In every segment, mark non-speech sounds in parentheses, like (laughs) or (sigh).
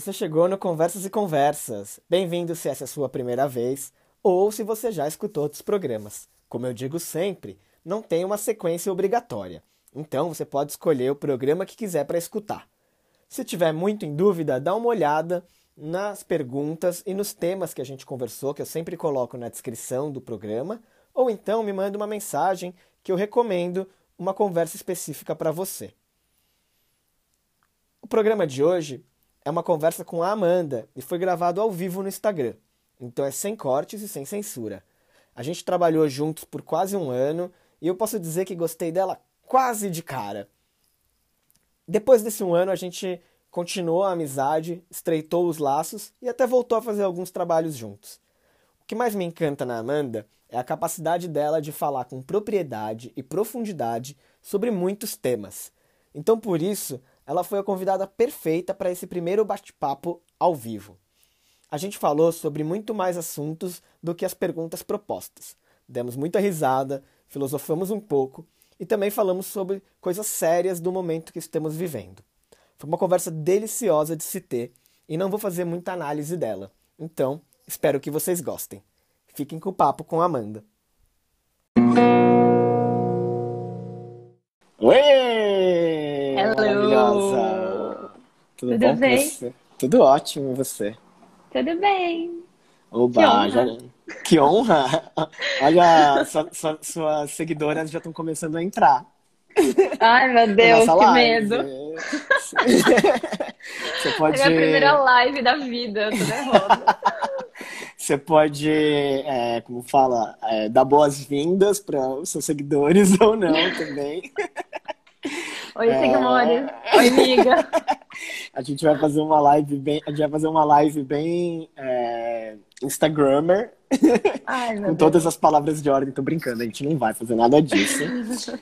você chegou no Conversas e Conversas. Bem-vindo se essa é a sua primeira vez ou se você já escutou outros programas. Como eu digo sempre, não tem uma sequência obrigatória. Então você pode escolher o programa que quiser para escutar. Se tiver muito em dúvida, dá uma olhada nas perguntas e nos temas que a gente conversou, que eu sempre coloco na descrição do programa, ou então me manda uma mensagem que eu recomendo uma conversa específica para você. O programa de hoje é uma conversa com a Amanda e foi gravado ao vivo no Instagram. Então é sem cortes e sem censura. A gente trabalhou juntos por quase um ano e eu posso dizer que gostei dela quase de cara. Depois desse um ano, a gente continuou a amizade, estreitou os laços e até voltou a fazer alguns trabalhos juntos. O que mais me encanta na Amanda é a capacidade dela de falar com propriedade e profundidade sobre muitos temas. Então, por isso, ela foi a convidada perfeita para esse primeiro bate-papo ao vivo. A gente falou sobre muito mais assuntos do que as perguntas propostas. Demos muita risada, filosofamos um pouco e também falamos sobre coisas sérias do momento que estamos vivendo. Foi uma conversa deliciosa de se ter e não vou fazer muita análise dela. Então, espero que vocês gostem. Fiquem com o papo com a Amanda. Oi! Maravilhosa! Tudo, Tudo bom bem? você? Tudo ótimo, e você? Tudo bem. Oba, Que honra. já- que honra! (laughs) Olha, sua- sua- suas seguidoras já estão começando a entrar Ai, meu Deus, que live. medo. (laughs) Você É pode, a minha primeira live da vida, eu tô nervosa. (laughs) você pode, é, como fala, é, dar boas-vindas para os seus seguidores ou não também. Oi, É. Oi, amiga. (laughs) A gente vai fazer uma live bem, a gente vai fazer uma live bem é, Instagrammer, Ai, com todas as palavras de ordem. Tô brincando, a gente não vai fazer nada disso.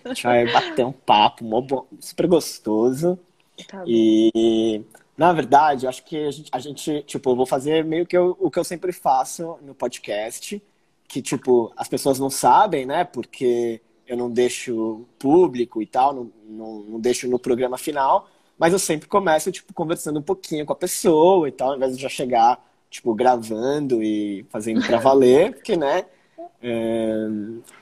A gente vai bater um papo mó bom- super gostoso. Tá. E, na verdade, eu acho que a gente, a gente, tipo, eu vou fazer meio que eu- o que eu sempre faço no podcast, que, tipo, as pessoas não sabem, né? Porque eu não deixo público e tal, não, não, não deixo no programa final, mas eu sempre começo, tipo, conversando um pouquinho com a pessoa e tal, ao invés de já chegar, tipo, gravando e fazendo pra valer, (laughs) porque, né? é,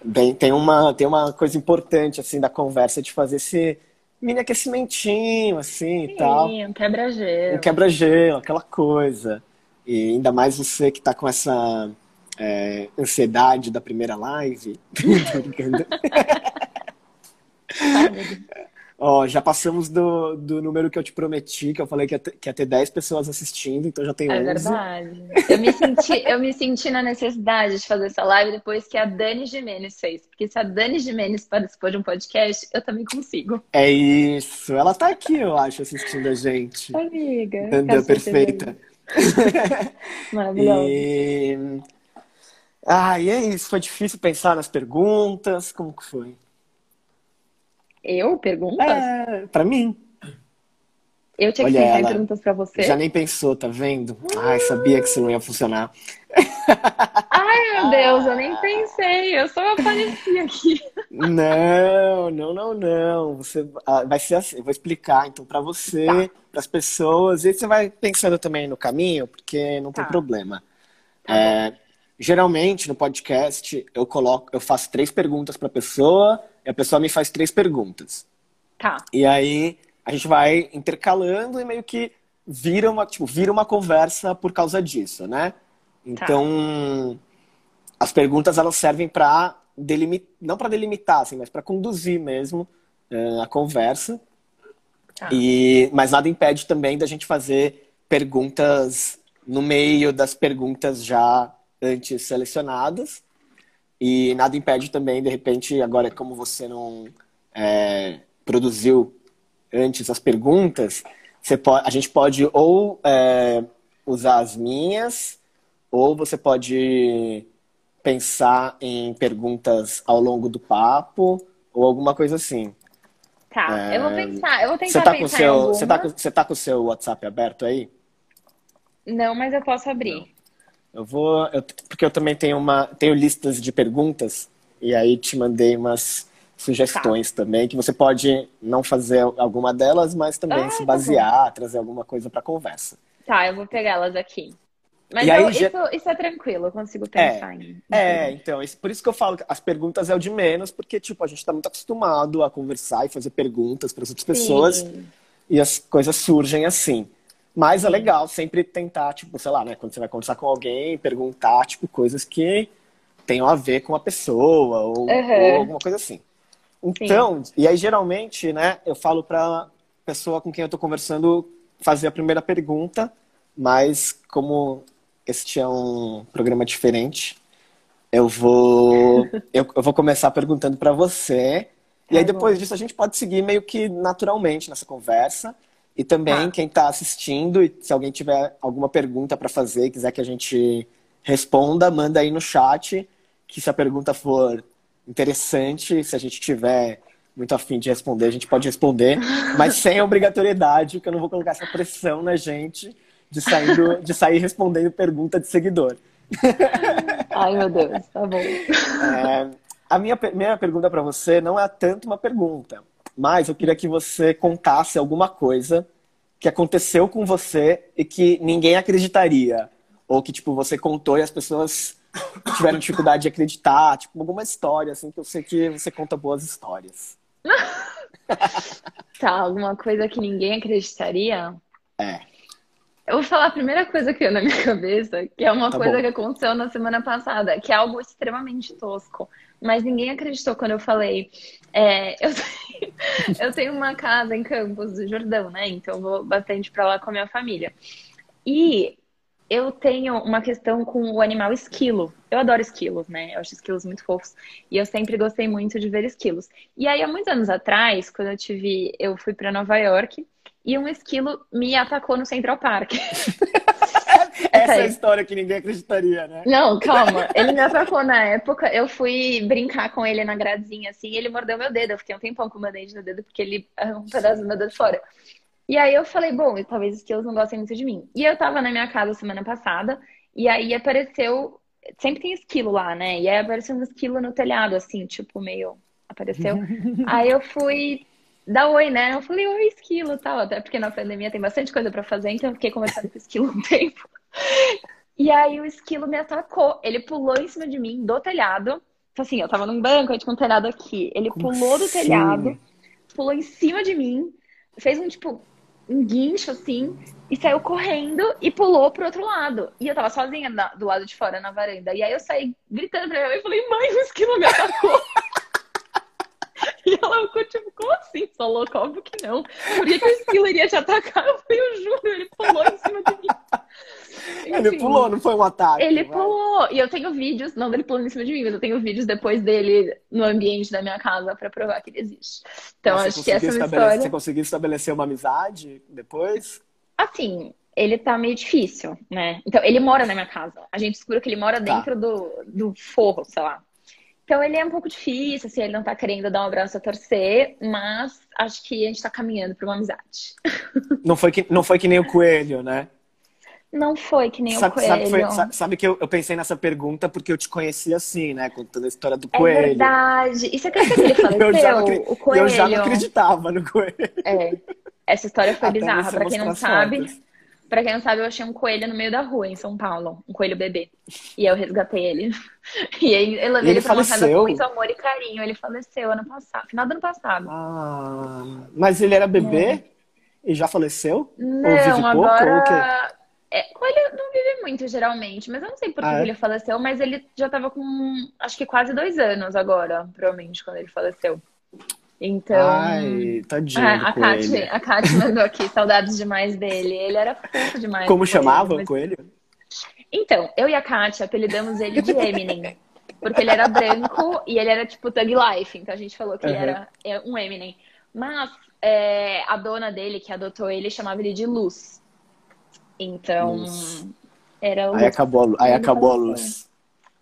bem, tem uma, tem uma coisa importante, assim, da conversa de fazer esse mini aquecimentinho, assim, e tal. Sim, um quebra-gelo. Um quebra-gelo, aquela coisa. E ainda mais você que tá com essa é, ansiedade da primeira live. Tô (laughs) brincando. Ó, já passamos do, do número que eu te prometi, que eu falei que ia, ter, que ia ter 10 pessoas assistindo, então já tem É 11. verdade. Eu me senti, eu me senti na necessidade de fazer essa live depois que a Dani Jimenez fez. Porque se a Dani Jimenez participou de um podcast, eu também consigo. É isso. Ela tá aqui, eu acho, assistindo a gente. Amiga. Entendeu? Perfeita. (laughs) Maravilhosa. E... Ah, e é isso. Foi difícil pensar nas perguntas. Como que foi? Eu? Perguntas? É, pra mim. Eu tinha que Olha pensar em ela. perguntas pra você? Já nem pensou, tá vendo? Ai, sabia que isso não ia funcionar. (laughs) Ai, meu Deus, eu nem pensei. Eu só apareci aqui. Não, não, não, não. Você ah, vai ser assim. Eu vou explicar então pra você, Tá. pras pessoas. E você vai pensando também no caminho, porque não tem Tá. problema. Tá É, geralmente no podcast eu coloco, eu faço três perguntas pra pessoa e a pessoa me faz três perguntas. Tá. E aí a gente vai intercalando e meio que vira uma, tipo, vira uma conversa por causa disso, né? Então, as perguntas elas servem para delimitar, não para delimitar, assim, mas para conduzir mesmo eh, a conversa. Tá. E, mas nada impede também da gente fazer perguntas no meio das perguntas já antes selecionadas. E nada impede também, de repente, agora como você não é, produziu antes as perguntas, você pode, a gente pode ou é, usar as minhas, ou você pode pensar em perguntas ao longo do papo, ou alguma coisa assim. Tá, eu vou pensar. Eu vou Você tentar tá com seu, você tá com, você tá com o seu WhatsApp aberto aí? Não, mas eu posso abrir. Eu vou, eu- porque eu também tenho uma, tenho listas de perguntas e aí te mandei umas sugestões Tá. também que você pode não fazer alguma delas, mas também Ah, se tá basear, trazer alguma coisa para conversa. Tá, eu vou pegar elas aqui. Mas aí, eu- já- isso, isso é tranquilo, eu consigo pensar em. É, então, isso- por isso que eu falo que as perguntas é o de menos, porque, tipo, a gente tá muito acostumado a conversar e fazer perguntas para as outras pessoas Sim. e as coisas surgem assim. Mas é legal sempre tentar, tipo, sei lá, né, quando você vai conversar com alguém, perguntar, tipo, coisas que tenham a ver com a pessoa ou, Uhum. ou alguma coisa assim. Então, e aí geralmente, né, eu falo pra pessoa com quem eu tô conversando fazer a primeira pergunta, mas como este é um programa diferente, eu vou (laughs) eu, eu vou começar perguntando pra você. E Tá aí bom. depois disso a gente pode seguir meio que naturalmente nessa conversa. E também Tá. quem está assistindo, e se alguém tiver alguma pergunta para fazer, quiser que a gente responda, manda aí no chat, que se a pergunta for interessante, se a gente tiver muito afim de responder, a gente pode responder, (laughs) mas sem obrigatoriedade, porque eu não vou colocar essa pressão na gente de, saindo, de sair respondendo pergunta de seguidor. (laughs) Ai, meu Deus, tá bom. É, a minha primeira pergunta para você não é tanto uma pergunta, mas eu queria que você contasse alguma coisa que aconteceu com você e que ninguém acreditaria. Ou que, tipo, você contou e as pessoas tiveram dificuldade de acreditar. Tipo, alguma história, assim, que eu sei que você conta boas histórias. (laughs) Tá, alguma coisa que ninguém acreditaria? É. Eu vou falar a primeira coisa que veio na minha (laughs) cabeça, que é uma Tá coisa bom. que aconteceu na semana passada, que é algo extremamente tosco. Mas ninguém acreditou quando eu falei. É, eu, (laughs) tenho, eu tenho uma casa em Campos do Jordão, né? Então eu vou bastante pra lá com a minha família. E eu tenho uma questão com o animal esquilo. Eu adoro esquilos, né? Eu acho esquilos muito fofos. E eu sempre gostei muito de ver esquilos. E aí, há muitos anos atrás, quando eu tive, eu fui pra Nova York e um esquilo me atacou no Central Park. (laughs) Essa é a história que ninguém acreditaria, né? Não, calma. Ele me atacou na época. Eu fui brincar com ele na gradinha, assim, e ele mordeu meu dedo. Eu fiquei um tempão com o band-aid no dedo, porque ele arrancou um pedaço do meu dedo fora. E aí eu falei, bom, talvez os esquilos não gostem muito de mim. E eu tava na minha casa semana passada, e aí apareceu. Sempre tem esquilo lá, né? E aí apareceu um esquilo no telhado, assim, tipo, meio. Apareceu. (laughs) Aí eu fui dar oi, né? Eu falei, oi, esquilo tal. Até porque na pandemia tem bastante coisa pra fazer, então eu fiquei conversando com o esquilo um (laughs) tempo. E aí o esquilo me atacou. Ele pulou em cima de mim do telhado. Então, assim, eu tava num banco, aí tinha um telhado aqui. Ele Como pulou do assim? telhado, pulou em cima de mim, fez um tipo, um guincho assim, e saiu correndo e pulou pro outro lado. E eu tava sozinha na- do lado de fora na varanda. E aí eu saí gritando pra minha mãe e falei, mãe, o esquilo me atacou. (laughs) (laughs) E ela ficou tipo, como assim? Sou louca? Óbvio que não. Por que, que o esquilo iria te atacar? (laughs) Eu falei, eu juro, ele pulou em cima de mim. Ele Enfim. pulou, não foi um ataque. Ele vai. pulou. E eu tenho vídeos, não dele pulando em cima de mim, mas eu tenho vídeos depois dele no ambiente da minha casa pra provar que ele existe. Então, Mas acho que essa é uma estabelecer- Você história. conseguiu estabelecer uma amizade depois? Assim, ele tá meio difícil, né? Então, ele mora na minha casa. A gente descobriu que ele mora Tá. dentro do, do forro, sei lá. Então, ele é um pouco difícil, assim, ele não tá querendo dar um abraço a torcer, mas acho que a gente tá caminhando pra uma amizade. (laughs) Não foi que, não foi que nem o coelho, né? Não foi que nem o Sabe, sabe, coelho. foi- sa- sabe que eu, eu pensei nessa pergunta porque eu te conheci assim, né? Contando a história do É coelho. verdade. E você acredita que ele Eu já, faleceu? O coelho. eu já não acreditava no coelho. É. Essa história foi Até bizarra. Pra quem não sabe, fotos. Pra quem não sabe, eu achei um coelho no meio da rua, em São Paulo. Um coelho bebê. E eu resgatei ele. (laughs) E aí eu levei ele ele pra uma casa faleceu? com muito amor e carinho. Ele faleceu ano passado, final do ano passado. Ah, mas ele era bebê e já faleceu? ou vive Não, pouco? Ou o quê? agora. É, coelho não vive muito, geralmente, mas eu não sei por que Ah, é? ele faleceu, mas ele já tava com acho que quase dois anos agora, provavelmente, quando ele faleceu. Então. Ai, tadinho a a Kate mandou aqui saudades demais dele. Ele era fofo demais. Como chamava mas- coelho? Então, eu e a Kate apelidamos ele de Eminem. Porque ele era branco e ele era tipo Thug Life. Então a gente falou que ele Uhum. era é, um Eminem. Mas é, a dona dele, que adotou ele, chamava ele de Luz. Então, Luz. era o Aí acabou, a aí Ele acabou a luz.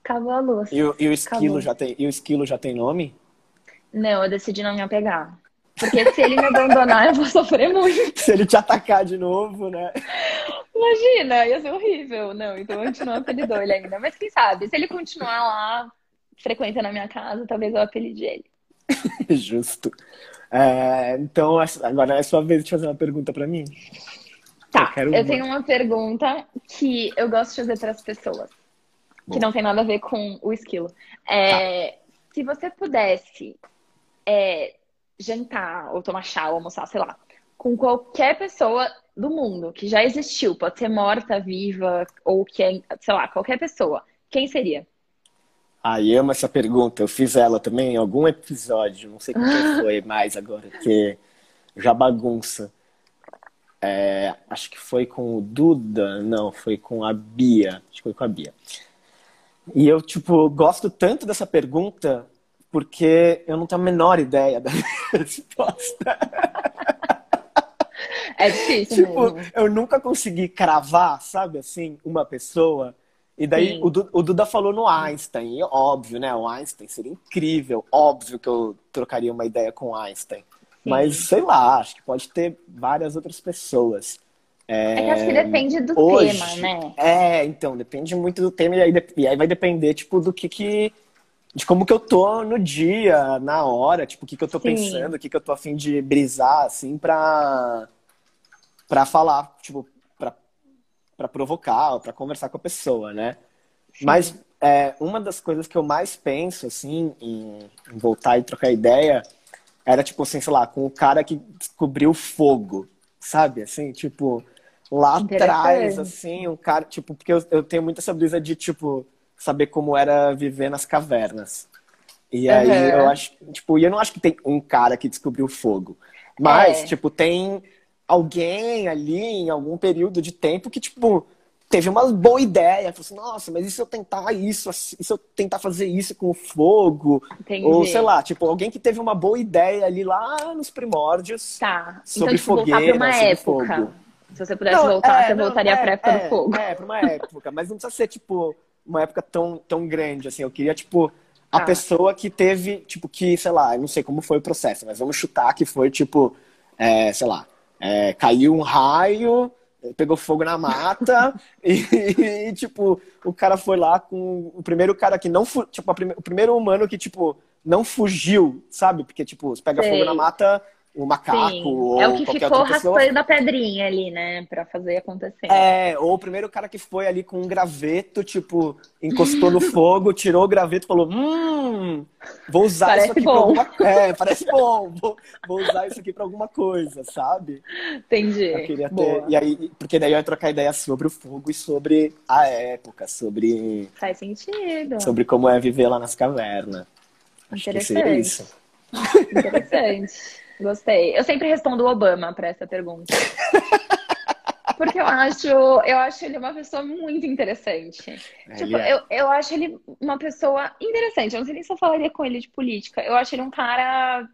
Acabou a luz. E o, e o esquilo Acabou. já tem, e o esquilo já tem nome? Não, eu decidi não me apegar. Porque se ele me abandonar, eu vou sofrer muito. Se ele te atacar de novo, né? Imagina, ia ser horrível. Não, então a gente não apelidou ele ainda. Mas quem sabe, se ele continuar lá, frequentando a minha casa, talvez eu apelide ele. (laughs) Justo. É, então, agora é sua vez de fazer uma pergunta pra mim. Tá, eu tenho uma pergunta que eu gosto de fazer para as pessoas, Bom. que não tem nada a ver com o esquilo. É, tá. Se você pudesse é, jantar, ou tomar chá, ou almoçar, sei lá, com qualquer pessoa do mundo que já existiu, pode ser morta, viva, ou que é, sei lá, qualquer pessoa, quem seria? Ai, amo essa pergunta. Eu fiz ela também em algum episódio, não sei qual (laughs) foi mais agora, que já bagunça. É, acho que foi com o Duda, não, foi com a Bia. Acho que foi com a Bia. E eu, tipo, gosto tanto dessa pergunta porque eu não tenho a menor ideia da (laughs) resposta. É difícil. tipo, mesmo. eu nunca consegui cravar, sabe assim, uma pessoa. E daí o, o, Duda falou no Einstein, e óbvio, né? O Einstein seria incrível, óbvio que eu trocaria uma ideia com o Einstein. Sim. Mas sei lá, acho que pode ter várias outras pessoas. É, é que acho que depende do hoje, tema, né? É, então, depende muito do tema, e aí, e aí vai depender, tipo, do que que. De como que eu tô no dia, na hora, tipo, o que que eu tô Sim. pensando, o que que eu tô afim de brisar, assim, pra, pra falar, tipo, pra, pra provocar, pra conversar com a pessoa, né? Sim. Mas é, uma das coisas que eu mais penso, assim, em, em voltar e trocar ideia era tipo assim, sei lá, com o cara que descobriu fogo, sabe? Assim, tipo, lá atrás, assim, um cara, tipo, porque eu, eu tenho muita essa brisa de, tipo, saber como era viver nas cavernas. E aí uhum. eu acho, tipo, e eu não acho que tem um cara que descobriu fogo. Mas, é. tipo, tem alguém ali em algum período de tempo que, tipo, teve uma boa ideia. Falou assim, nossa, mas e se eu tentar isso, e se eu tentar fazer isso com o fogo? Entendi. Ou sei lá, tipo, alguém que teve uma boa ideia ali lá nos primórdios. Tá. Sobre então, tipo, fogueira, uma época. Fogo. Se você pudesse não, voltar, é, você não, voltaria é, pra época é, do fogo. É, pra uma época, mas não precisa ser, tipo, uma época tão, tão grande, assim. Eu queria, tipo, a tá. pessoa que teve, tipo, que, sei lá, eu não sei como foi o processo, mas vamos chutar que foi, tipo, é, sei lá, é, caiu um raio pegou fogo na mata (laughs) e, e, tipo, o cara foi lá com o primeiro cara que não, tipo, prime... o primeiro humano que, tipo, não fugiu, sabe? Porque, tipo, se pega Sei. fogo na mata, o macaco Sim. ou É o que ficou raspando a pedrinha ali, né? Pra fazer acontecer. É, ou o primeiro cara que foi ali com um graveto, tipo, encostou no (laughs) fogo, tirou o graveto e falou, hum, vou usar parece isso aqui bom. pra alguma... É, parece bom, vou, vou usar isso aqui pra alguma coisa, sabe? Entendi. Eu queria ter... E aí, porque daí eu ia trocar ideia sobre o fogo e sobre a época, sobre... Faz sentido. Sobre como é viver lá nas cavernas. Acho Interessante. Que isso. Interessante. (laughs) Gostei. Eu sempre respondo Obama para essa pergunta. (laughs) Porque eu acho, eu acho ele uma pessoa muito interessante. É, tipo, é. eu, eu acho ele uma pessoa interessante. Eu não sei nem se eu falaria com ele de política. Eu acho ele um cara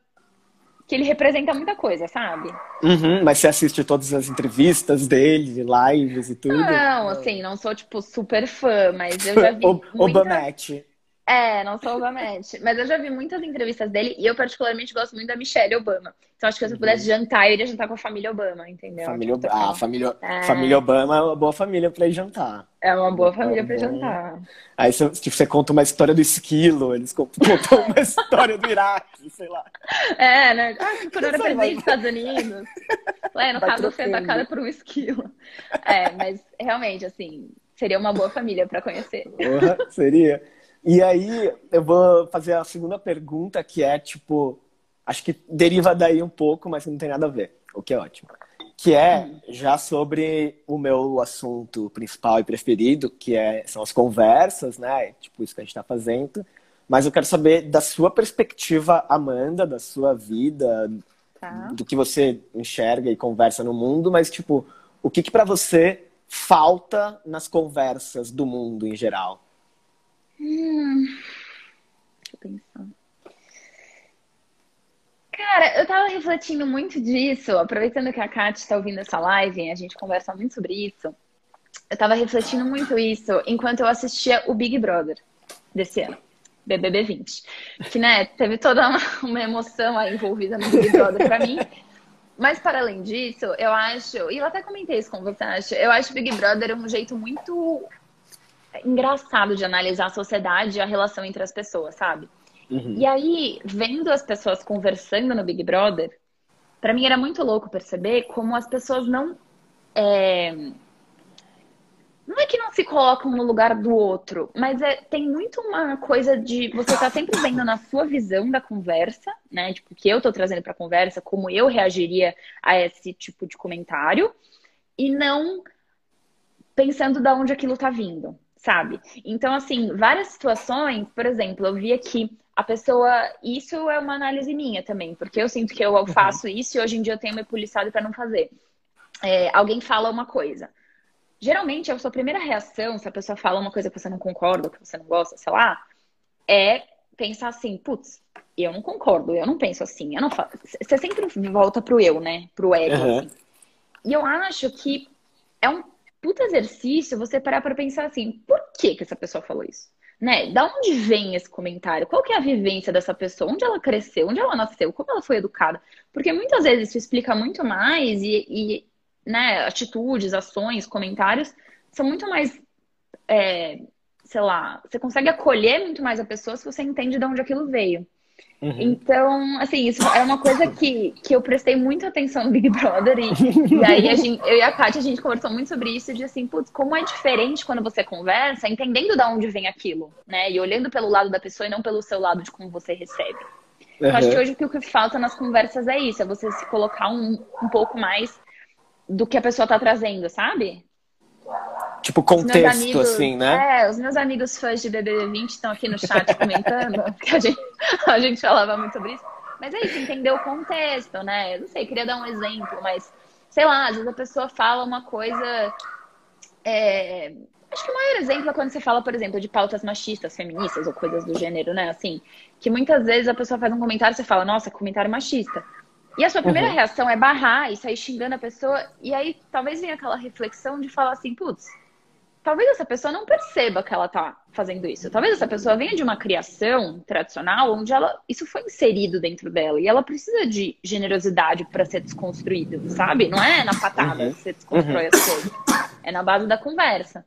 que ele representa muita coisa, sabe? Uhum, mas você assiste todas as entrevistas dele, lives e tudo? Não, assim, não sou, tipo, super fã, mas eu já vi. (laughs) o, muita... Obamete. É, não sou Obamete. Mas eu já vi muitas entrevistas dele e eu, particularmente, gosto muito da Michelle Obama. Então, acho que se eu pudesse uhum. jantar, eu iria jantar com a família Obama, entendeu? Família, tipo, ah, família, é... família Obama é uma boa família pra ir jantar. É uma boa família é pra jantar. Aí você, tipo, você conta uma história do esquilo, eles (laughs) contam uma história do Iraque, sei lá. É, né? Ah, quando eu era presidente dos Estados Unidos. Ué, no caso, você é atacada por um esquilo. É, mas realmente, assim, seria uma boa família pra conhecer. Porra, seria. E aí eu vou fazer a segunda pergunta, que é tipo, acho que deriva daí um pouco, mas não tem nada a ver, o que é ótimo. Que é já sobre o meu assunto principal e preferido, que é, são as conversas, né? Tipo, isso que a gente está fazendo. Mas eu quero saber da sua perspectiva, Amanda, da sua vida, tá. do que você enxerga e conversa no mundo, mas tipo, o que, que para você falta nas conversas do mundo em geral? Hum, deixa eu pensar. Cara, eu tava refletindo muito disso, aproveitando que a Kat tá ouvindo essa live, a gente conversa muito sobre isso. Eu tava refletindo muito isso enquanto eu assistia o Big Brother desse ano, BBB 20. Que, né, teve toda uma, uma emoção aí envolvida no Big Brother pra mim. Mas, para além disso, eu acho, e eu até comentei isso com você, acho, eu acho Big Brother um jeito muito engraçado de analisar a sociedade e a relação entre as pessoas, sabe? Uhum. E aí, vendo as pessoas conversando no Big Brother, para mim era muito louco perceber como as pessoas não é, não é que não se colocam no lugar do outro, mas é, tem muito uma coisa de você tá sempre vendo na sua visão da conversa, né? Tipo, que eu tô trazendo pra conversa, como eu reagiria a esse tipo de comentário, e não pensando de onde aquilo tá vindo, sabe? Então, assim, várias situações, por exemplo, eu vi aqui a pessoa. Isso é uma análise minha também, porque eu sinto que eu uhum. faço isso e hoje em dia eu tenho me policiado para não fazer. É, alguém fala uma coisa geralmente a sua primeira reação, se a pessoa fala uma coisa que você não concorda, que você não gosta, sei lá, é pensar assim, putz, eu não concordo, eu não penso assim, eu não faço. Você sempre volta pro eu, né? Pro ego. Uhum. Assim. E eu acho que é um puta exercício você parar para pensar assim, por que que essa pessoa falou isso? Né? Da onde vem esse comentário? Qual que é a vivência dessa pessoa? Onde ela cresceu? Onde ela nasceu? Como ela foi educada? Porque muitas vezes isso explica muito mais e, e né, atitudes, ações, comentários, são muito mais, é, sei lá, você consegue acolher muito mais a pessoa se você entende de onde aquilo veio. Uhum. Então, assim, isso é uma coisa que, que eu prestei muita atenção no Big Brother e, e aí a gente, eu e a Kátia, a gente conversou muito sobre isso de assim, putz, como é diferente quando você conversa, entendendo de onde vem aquilo, né? E olhando pelo lado da pessoa e não pelo seu lado de como você recebe. Uhum. Eu acho que hoje o que falta nas conversas é isso, é você se colocar um, um pouco mais do que a pessoa tá trazendo, sabe? Tipo, contexto, amigos, assim, né? É, os meus amigos fãs de BBB20 estão aqui no chat (laughs) comentando, que a gente, a gente falava muito sobre isso. Mas é isso, entender o contexto, né? Eu não sei, queria dar um exemplo, mas, sei lá, às vezes a pessoa fala uma coisa. É... Acho que o maior exemplo é quando você fala, por exemplo, de pautas machistas, feministas ou coisas do gênero, né? Assim, que muitas vezes a pessoa faz um comentário e você fala, nossa, comentário machista. E a sua primeira uhum. reação é barrar e sair xingando a pessoa. E aí talvez venha aquela reflexão de falar assim, putz, talvez essa pessoa não perceba que ela tá fazendo isso. Talvez essa pessoa venha de uma criação tradicional onde ela isso foi inserido dentro dela e ela precisa de generosidade para ser desconstruído, sabe? Não é na patada uhum. que você desconstrói uhum. as coisas. É na base da conversa.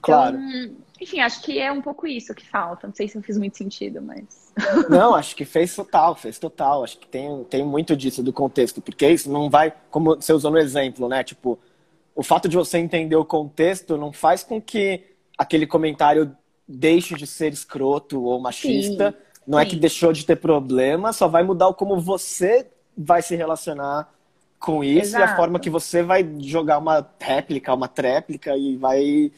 Claro. Então, enfim, acho que é um pouco isso que falta. Não sei se eu fiz muito sentido, mas. (laughs) Não, acho que fez total, fez total. Acho que tem, tem muito disso do contexto, porque isso não vai, como você usou no exemplo, né? Tipo, o fato de você entender o contexto não faz com que aquele comentário deixe de ser escroto ou machista. Sim, não sim. é que deixou de ter problema, só vai mudar como você vai se relacionar com isso Exato. e a forma que você vai jogar uma réplica, uma tréplica e vai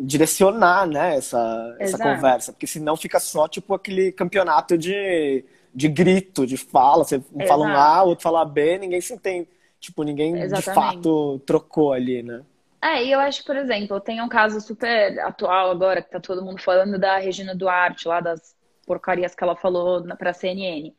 direcionar, né, essa, essa conversa, porque senão fica só, tipo, aquele campeonato de, de grito, de fala, você Exato. fala um A, o outro fala B, ninguém se entende, tipo, ninguém Exatamente. de fato trocou ali, né. É, e eu acho, por exemplo, tem um caso super atual agora, que tá todo mundo falando da Regina Duarte, lá das porcarias que ela falou pra CNN.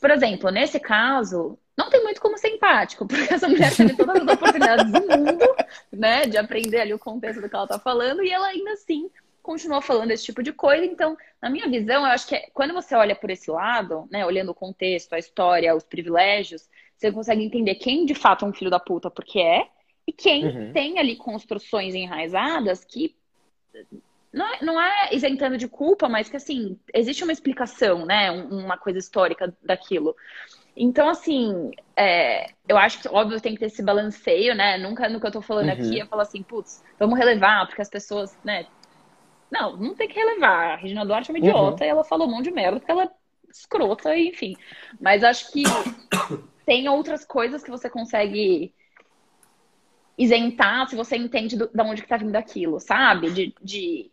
Por exemplo, nesse caso, não tem muito como ser empático, (laughs) porque essa mulher teve todas as oportunidades do mundo, né, de aprender ali o contexto do que ela tá falando, e ela ainda assim continua falando esse tipo de coisa. Então, na minha visão, eu acho que é, quando você olha por esse lado, né, olhando o contexto, a história, os privilégios, você consegue entender quem de fato é um filho da puta porque é, e quem uhum. tem ali construções enraizadas que não é, não é isentando de culpa, mas que assim, existe uma explicação, né? Uma coisa histórica daquilo. Então, assim, é, eu acho que, óbvio, tem que ter esse balanceio, né? Nunca no que eu tô falando uhum. aqui, eu falo assim, putz, vamos relevar, porque as pessoas, né? Não, não tem que relevar. A Regina Duarte é uma idiota uhum. e ela falou um monte de merda porque ela é escrota, enfim. Mas acho que (coughs) tem outras coisas que você consegue isentar se você entende do, de onde que tá vindo aquilo, sabe? De, de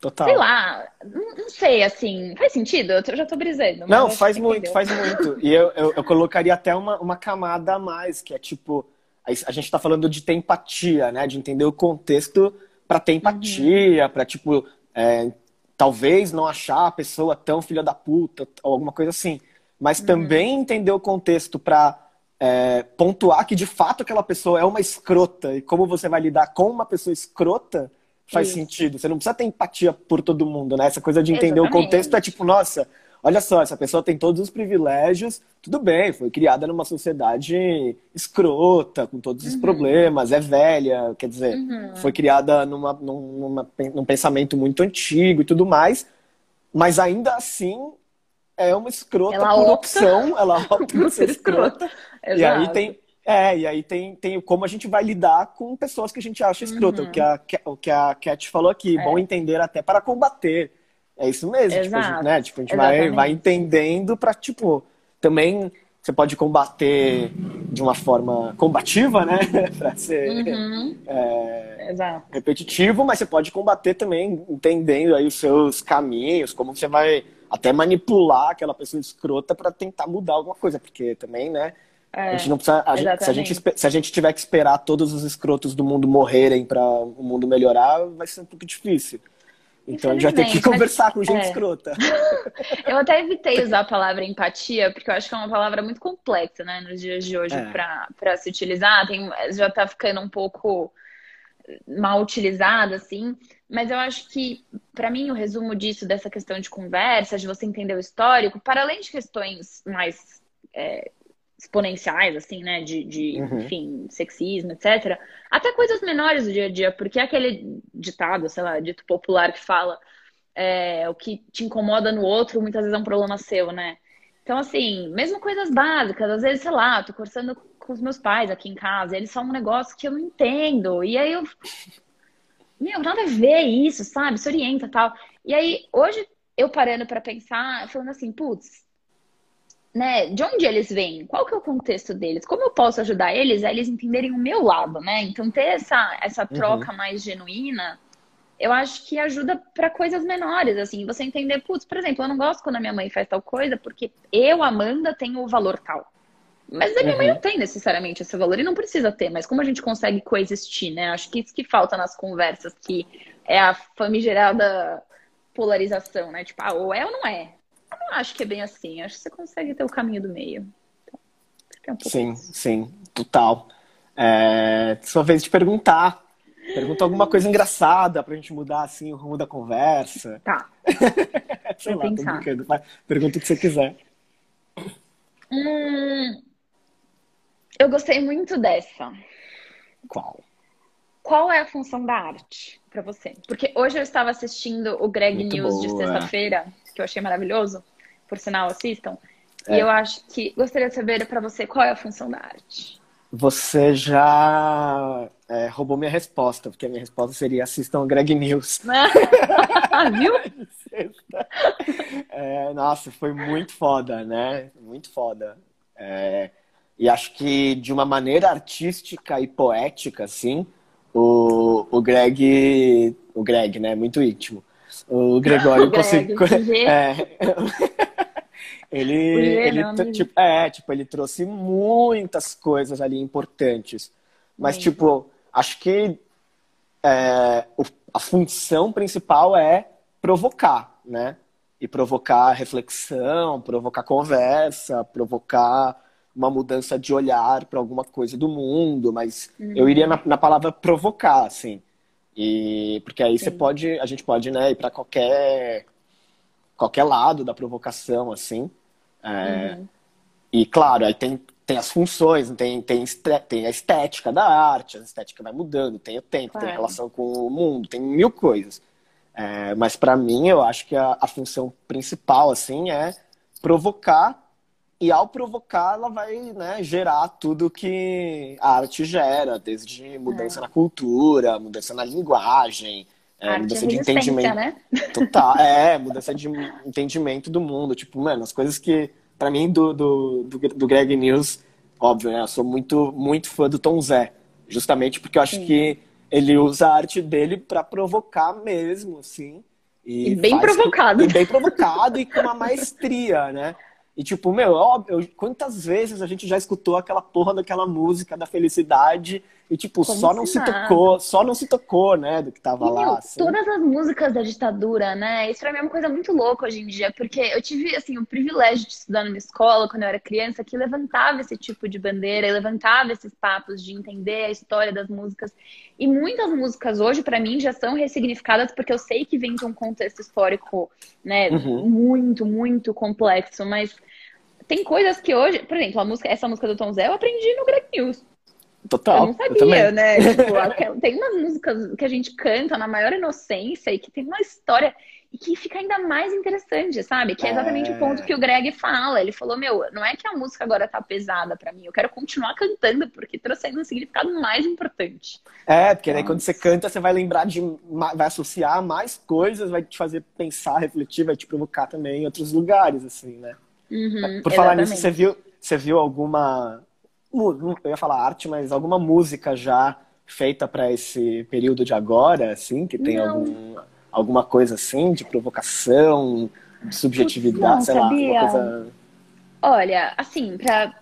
Total. Sei lá, não sei, assim, faz sentido? Eu já tô brisando. Não, faz muito, faz muito. E eu, eu, eu, colocaria até uma, uma camada a mais, que é tipo, a gente tá falando de ter empatia, né? De entender o contexto para ter empatia, uhum. para tipo, é, talvez não achar a pessoa tão filha da puta, ou alguma coisa assim. Mas uhum. também entender o contexto para é, pontuar que de fato aquela pessoa é uma escrota e como você vai lidar com uma pessoa escrota faz Isso. sentido. Você não precisa ter empatia por todo mundo, né? Essa coisa de entender Exatamente. o contexto é tipo, nossa, olha só, essa pessoa tem todos os privilégios, tudo bem, foi criada numa sociedade escrota, com todos os uhum. problemas, é velha, quer dizer, uhum. foi criada numa, numa, num pensamento muito antigo e tudo mais, mas ainda assim é uma escrota ela por opta opção, ela (laughs) opta por ser escrota. escrota. E aí tem É, e aí tem, tem como a gente vai lidar com pessoas que a gente acha escrota, uhum. o, que a, o que a Cat falou aqui, é. bom entender até para combater. É isso mesmo, tipo, a gente, né? Tipo, a gente vai, vai entendendo para, tipo, também você pode combater de uma forma combativa, né? (laughs) para ser uhum. é, repetitivo, mas você pode combater também entendendo aí os seus caminhos, como você vai até manipular aquela pessoa escrota para tentar mudar alguma coisa, porque também, né? É, a gente não precisa. A gente, se, a gente, se a gente tiver que esperar todos os escrotos do mundo morrerem para o mundo melhorar, vai ser um pouco difícil. Então a gente vai ter que conversar mas, com gente é. escrota. (laughs) Eu até evitei usar a palavra empatia, porque eu acho que é uma palavra muito complexa, né, nos dias de hoje, é. para se utilizar. Tem, já tá ficando um pouco mal utilizada, assim. Mas eu acho que, para mim, o resumo disso, dessa questão de conversa, de você entender o histórico, para além de questões mais é, exponenciais, assim, né? De, de uhum. enfim, sexismo, etc. Até coisas menores do dia a dia, porque é aquele ditado, sei lá, dito popular que fala é, o que te incomoda no outro muitas vezes é um problema seu, né? Então, assim, mesmo coisas básicas, às vezes, sei lá, tô conversando com os meus pais aqui em casa, eles falam um negócio que eu não entendo, e aí eu. Meu, nada a ver isso, sabe? Se orienta tal. E aí, hoje, eu parando para pensar, falando assim, putz, né, de onde eles vêm, qual que é o contexto deles, como eu posso ajudar eles a eles entenderem o meu lado, né? Então ter essa, essa uhum. troca uhum. mais genuína, eu acho que ajuda para coisas menores, assim, você entender, putz, por exemplo, eu não gosto quando a minha mãe faz tal coisa porque eu, Amanda, tenho o valor tal. Mas a minha uhum. mãe não tem necessariamente esse valor e não precisa ter, mas como a gente consegue coexistir, né? Acho que isso que falta nas conversas, que é a famigerada polarização, né? Tipo, ah, ou é ou não é. Eu não acho que é bem assim. Acho que você consegue ter o caminho do meio. Então, um sim, assim. sim, total. É, sua vez de perguntar. Pergunta alguma coisa engraçada pra gente mudar assim o rumo da conversa. Tá. (laughs) Sei Vou lá, pensar. tô brincando. Pergunta o que você quiser. Hum, eu gostei muito dessa. Qual? Qual é a função da arte para você? Porque hoje eu estava assistindo o Greg muito News boa. de sexta-feira que eu achei maravilhoso, por sinal, assistam. É. E eu acho que gostaria de saber para você qual é a função da arte. Você já é, roubou minha resposta, porque a minha resposta seria assistam Greg News. (laughs) Viu? é, nossa, foi muito foda, né? Muito foda. É, e acho que de uma maneira artística e poética, assim, o, o Greg. O Greg, né? Muito íntimo. O Gregório (laughs) conseguiu. (laughs) É, ele, ele tipo, é, tipo, ele trouxe muitas coisas ali importantes. Mas, Muito. tipo, acho que é, a função principal é provocar, né? E provocar reflexão, provocar conversa, provocar uma mudança de olhar para alguma coisa do mundo, mas uhum. eu iria na, na palavra provocar, assim. E porque aí Sim. você pode, a gente pode, né, ir para qualquer qualquer lado da provocação, assim. É, uhum. E claro, aí tem, tem as funções, tem, tem, tem a estética da arte, a estética vai mudando, tem o tempo, claro. tem a relação com o mundo, tem mil coisas. É, mas para mim, eu acho que a, a função principal, assim, é provocar e ao provocar, ela vai né, gerar tudo que a arte gera, desde mudança é. na cultura, mudança na linguagem, é, mudança de entendimento. Né? Total, (laughs) é, mudança de entendimento do mundo. Tipo, mano, as coisas que, para mim, do, do, do, do, Greg News, óbvio, né? Eu sou muito, muito fã do Tom Zé. Justamente porque eu acho Sim. que ele usa a arte dele para provocar mesmo, assim. E, e bem provocado. E bem provocado e com uma maestria, né? E tipo, meu, óbvio, quantas vezes a gente já escutou aquela porra daquela música da felicidade e, tipo, Como só não se tocou, só não se tocou, né, do que tava e, lá. Meu, assim. Todas as músicas da ditadura, né? Isso pra mim é uma coisa muito louca hoje em dia, porque eu tive, assim, o privilégio de estudar numa escola quando eu era criança que levantava esse tipo de bandeira, levantava esses papos de entender a história das músicas. E muitas músicas hoje, para mim, já são ressignificadas porque eu sei que vem de um contexto histórico, né, uhum. muito, muito complexo, mas tem coisas que hoje, por exemplo, a música, essa música do Tom Zé eu aprendi no Greg News. Total. Eu não sabia, eu né? (laughs) tipo, tem umas músicas que a gente canta na maior inocência e que tem uma história. e que fica ainda mais interessante, sabe? Que é exatamente É. o ponto que o Greg fala. Ele falou: Meu, não é que a música agora tá pesada pra mim, eu quero continuar cantando, porque trouxe ainda um significado mais importante. É, porque daí quando você canta, você vai lembrar de. vai associar mais coisas, vai te fazer pensar, refletir, vai te provocar também em outros lugares, assim, né? Uhum, Por falar nisso, exatamente. você viu, você viu alguma. Eu ia falar arte, mas alguma música já feita pra esse período de agora, assim, que tem Não. algum, alguma coisa assim, de provocação, de subjetividade, Não, sei lá, sabia? uma coisa. Olha, assim, pra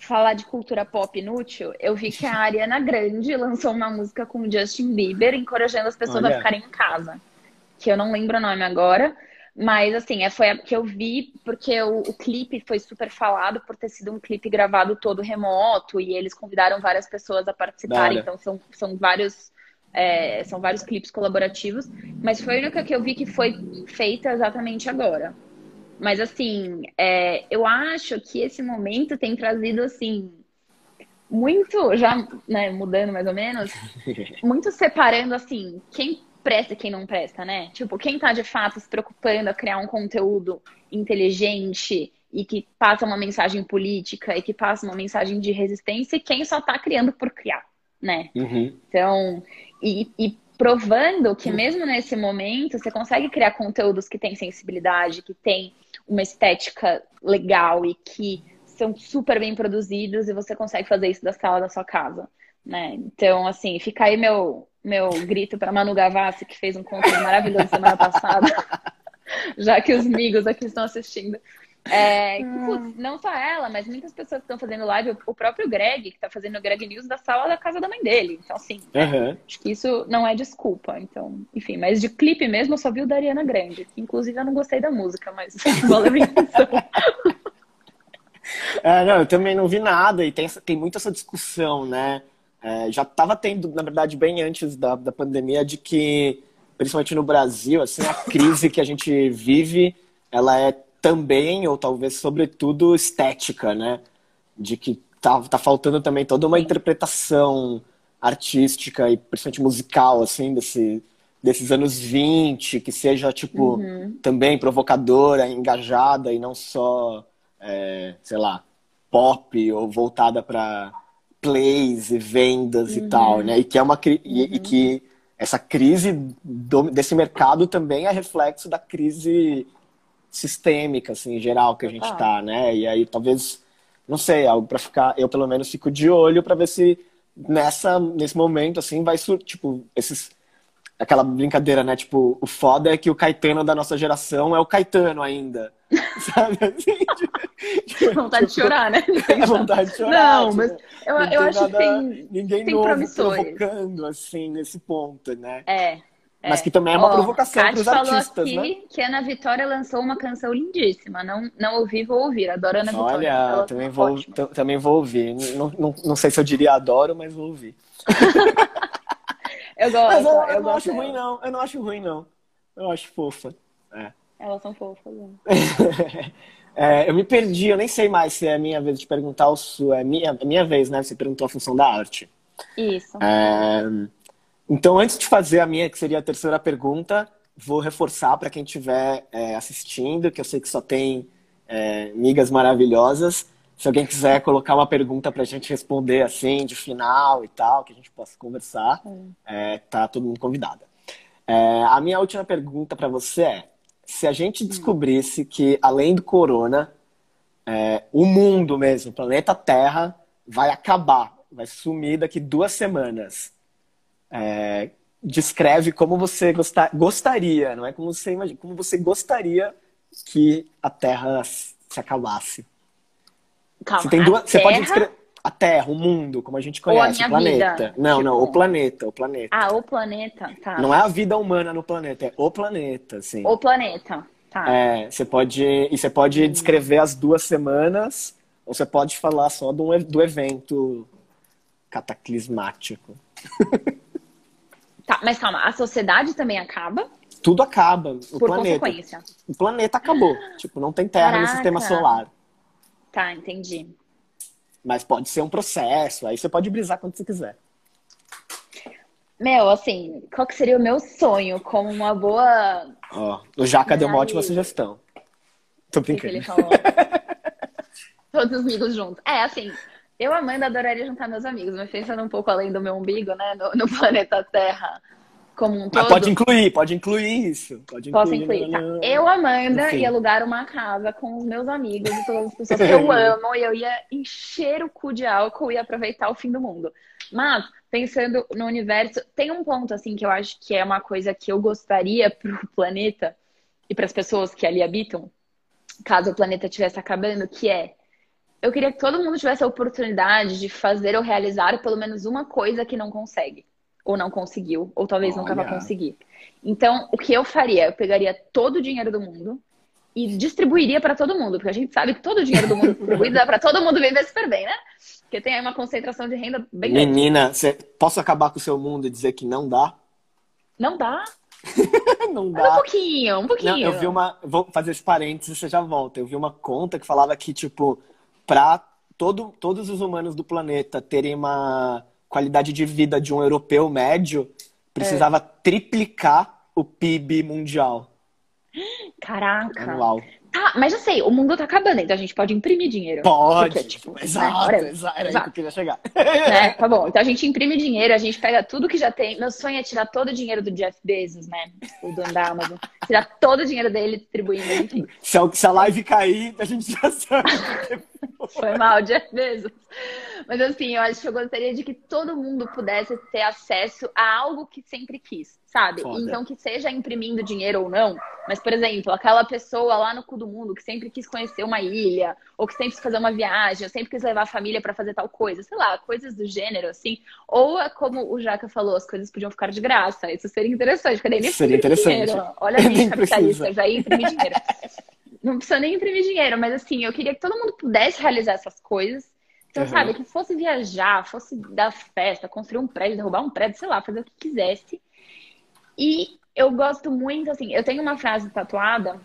falar de cultura pop inútil, eu vi que a (laughs) Ariana Grande lançou uma música com o Justin Bieber, encorajando as pessoas Olha. a ficarem em casa. Que eu não lembro o nome agora, mas assim, é, foi a que eu vi porque o, o clipe foi super falado por ter sido um clipe gravado todo remoto e eles convidaram várias pessoas a participarem, hora. então são, são vários. é, são vários clipes colaborativos, mas foi a única que eu vi que foi feita exatamente agora. Mas assim, é, eu acho que esse momento tem trazido assim muito, já né, mudando mais ou menos, (laughs) muito separando assim quem presta e quem não presta, né? Tipo, quem tá de fato se preocupando a criar um conteúdo inteligente e que passa uma mensagem política e que passa uma mensagem de resistência e quem só tá criando por criar, né? Uhum. Então, e, e provando que mesmo nesse momento você consegue criar conteúdos que têm sensibilidade, que têm uma estética legal e que são super bem produzidos e você consegue fazer isso da sala da sua casa, né? Então, assim, fica aí meu, meu grito para Manu Gavassi, que fez um conteúdo maravilhoso semana passada, (laughs) já que os amigos aqui estão assistindo. É, que, putz, não só ela, mas muitas pessoas que estão fazendo live, o próprio Greg, que está fazendo o Greg News da sala da casa da mãe dele. Então, assim, Uhum. Acho que isso não é desculpa, então, enfim, mas de clipe mesmo eu só vi o da Ariana Grande. que, Inclusive eu não gostei da música, mas (laughs) atenção. (laughs) É, não, eu também não vi nada e tem, essa- tem muita essa discussão, né? É, já estava tendo, na verdade, bem antes da, da pandemia, de que, principalmente no Brasil, assim, a crise que a gente vive, ela é também, ou talvez sobretudo, estética, né? De que tá, tá faltando também toda uma interpretação artística e principalmente musical, assim, desse, desses anos 20, que seja, tipo, também provocadora, engajada e não só, é, sei lá, pop ou voltada para plays e vendas e tal, né? E que é uma cri- e, e que essa crise do- desse mercado também é reflexo da crise sistêmica, assim, em geral que a gente Total. tá, né? E aí talvez, não sei, algo para ficar, eu pelo menos fico de olho para ver se nessa nesse momento assim vai sur tipo esses aquela brincadeira, né? Tipo, o foda é que o Caetano da nossa geração é o Caetano ainda. (laughs) Sabe? Assim, tipo, Vontade de chorar, né? (laughs) É vontade de chorar. Não, tipo, mas eu, não eu acho que nada- tem. ninguém tem novo provocando assim nesse ponto, né? É. é. Mas que também é uma Ó, provocação para os falou artistas, aqui né? que a Ana Vitória lançou uma canção lindíssima. Não, não ouvi, vou ouvir. Adoro a Ana Vitória. Olha, também tá vou, também vou ouvir. Não, não, não sei se eu diria adoro, mas vou ouvir. (laughs) Eu gosto. Mas eu, eu eu não acho ruim, dela. não. Eu não acho ruim, não. Eu acho fofa. É. Elas são fofas. né? (laughs) É, eu me perdi, eu nem sei mais se é a minha vez de perguntar ou se é minha, é minha vez, né? Você perguntou a função da arte. Isso. É, então, antes de fazer a minha, que seria a terceira pergunta, vou reforçar para quem estiver é, assistindo, que eu sei que só tem é, migas maravilhosas. Se alguém quiser colocar uma pergunta para a gente responder assim, de final e tal, que a gente possa conversar, é, tá todo mundo convidado. É, a minha última pergunta para você é: se a gente descobrisse que, além do corona, é, o mundo mesmo, o planeta Terra, vai acabar, vai sumir daqui duas semanas. É, descreve como você gostar, gostaria, não é como você imagina, como você gostaria que a Terra se acabasse. Calma. Você tem a duas, você pode descrever a Terra, o mundo, como a gente a conhece, minha o planeta. vida, Não, não, tipo- o planeta, o planeta. Ah, o planeta. Tá. Não é a vida humana no planeta, é o planeta, assim. O planeta. Tá. É, você pode, e você pode descrever as duas semanas, ou você pode falar só do, do evento cataclismático. Tá, mas calma, a sociedade também acaba Tudo acaba, o por planeta. consequência. O planeta acabou. Tipo, não tem terra no Caraca. sistema solar. Tá, entendi. Mas pode ser um processo, aí você pode brisar quando você quiser. Meu, assim, qual que seria o meu sonho como uma boa. Ó, o Jaca deu uma ótima sugestão. Tô brincando. (laughs) Todos os amigos juntos. É, assim, eu, Amanda, adoraria juntar meus amigos, mas pensando um pouco além do meu umbigo, né? No, no planeta Terra como um Mas todo. pode incluir, pode incluir isso. Pode Posso incluir. incluir, tá? Eu, Amanda, Enfim. ia alugar uma casa com os meus amigos e todas as pessoas que eu (laughs) amo, e eu ia encher o cu de álcool e aproveitar o fim do mundo. Mas, pensando no universo, tem um ponto, assim, que eu acho que é uma coisa que eu gostaria pro planeta e para as pessoas que ali habitam, caso o planeta estivesse acabando, que é eu queria que todo mundo tivesse a oportunidade de fazer ou realizar pelo menos uma coisa que não consegue. Ou não conseguiu, ou talvez nunca vá Olha. conseguir. Então, o que eu faria? Eu pegaria todo o dinheiro do mundo e distribuiria para todo mundo, porque a gente sabe que todo o dinheiro do mundo (laughs) distribuído dá para todo mundo viver super bem, né? Porque tem aí uma concentração de renda bem grande. Menina, posso acabar com o seu mundo e dizer que não dá? Não dá? (laughs) não Mas um dá. pouquinho, um pouquinho. Não, eu vi uma. Vou fazer esse parênteses e você já volta. Eu vi uma conta que falava que, tipo, pra todo, todos os humanos do planeta terem uma qualidade de vida de um europeu médio, precisava triplicar o PIB mundial Caraca. anual. Tá, mas já sei, o mundo tá acabando, então a gente pode imprimir dinheiro. Pode! Porque, tipo, né, exato, whatever. exato, era aí Exato. que eu queria chegar. né? Tá bom. Então a gente imprime dinheiro, a gente pega tudo que já tem. Meu sonho é tirar todo o dinheiro do Jeff Bezos, né? O dono da Amazon. Tirar todo o dinheiro dele distribuindo, enfim. Se a, se a live cair, a gente já sabe. (laughs) Foi mal, Jeff Bezos. Mas assim, eu acho que eu gostaria de que todo mundo pudesse ter acesso a algo que sempre quis, sabe? Foda. Então que seja imprimindo dinheiro ou não. Mas, por exemplo, aquela pessoa lá no cu do mundo que sempre quis conhecer uma ilha, ou que sempre quis fazer uma viagem, ou sempre quis levar a família pra fazer tal coisa, sei lá, coisas do gênero, assim. Ou é como o Jaca falou, as coisas podiam ficar de graça. Isso seria interessante, porque daí nem Seria interessante. dinheiro. Olha a (laughs) Nem gente capitalista, precisa. já ia imprimir dinheiro. (laughs) Não precisa nem imprimir dinheiro, mas assim, eu queria que todo mundo pudesse realizar essas coisas. Então, Uhum. sabe, que fosse viajar, fosse dar festa, construir um prédio, derrubar um prédio, sei lá, fazer o que quisesse. E eu gosto muito, assim, eu tenho uma frase tatuada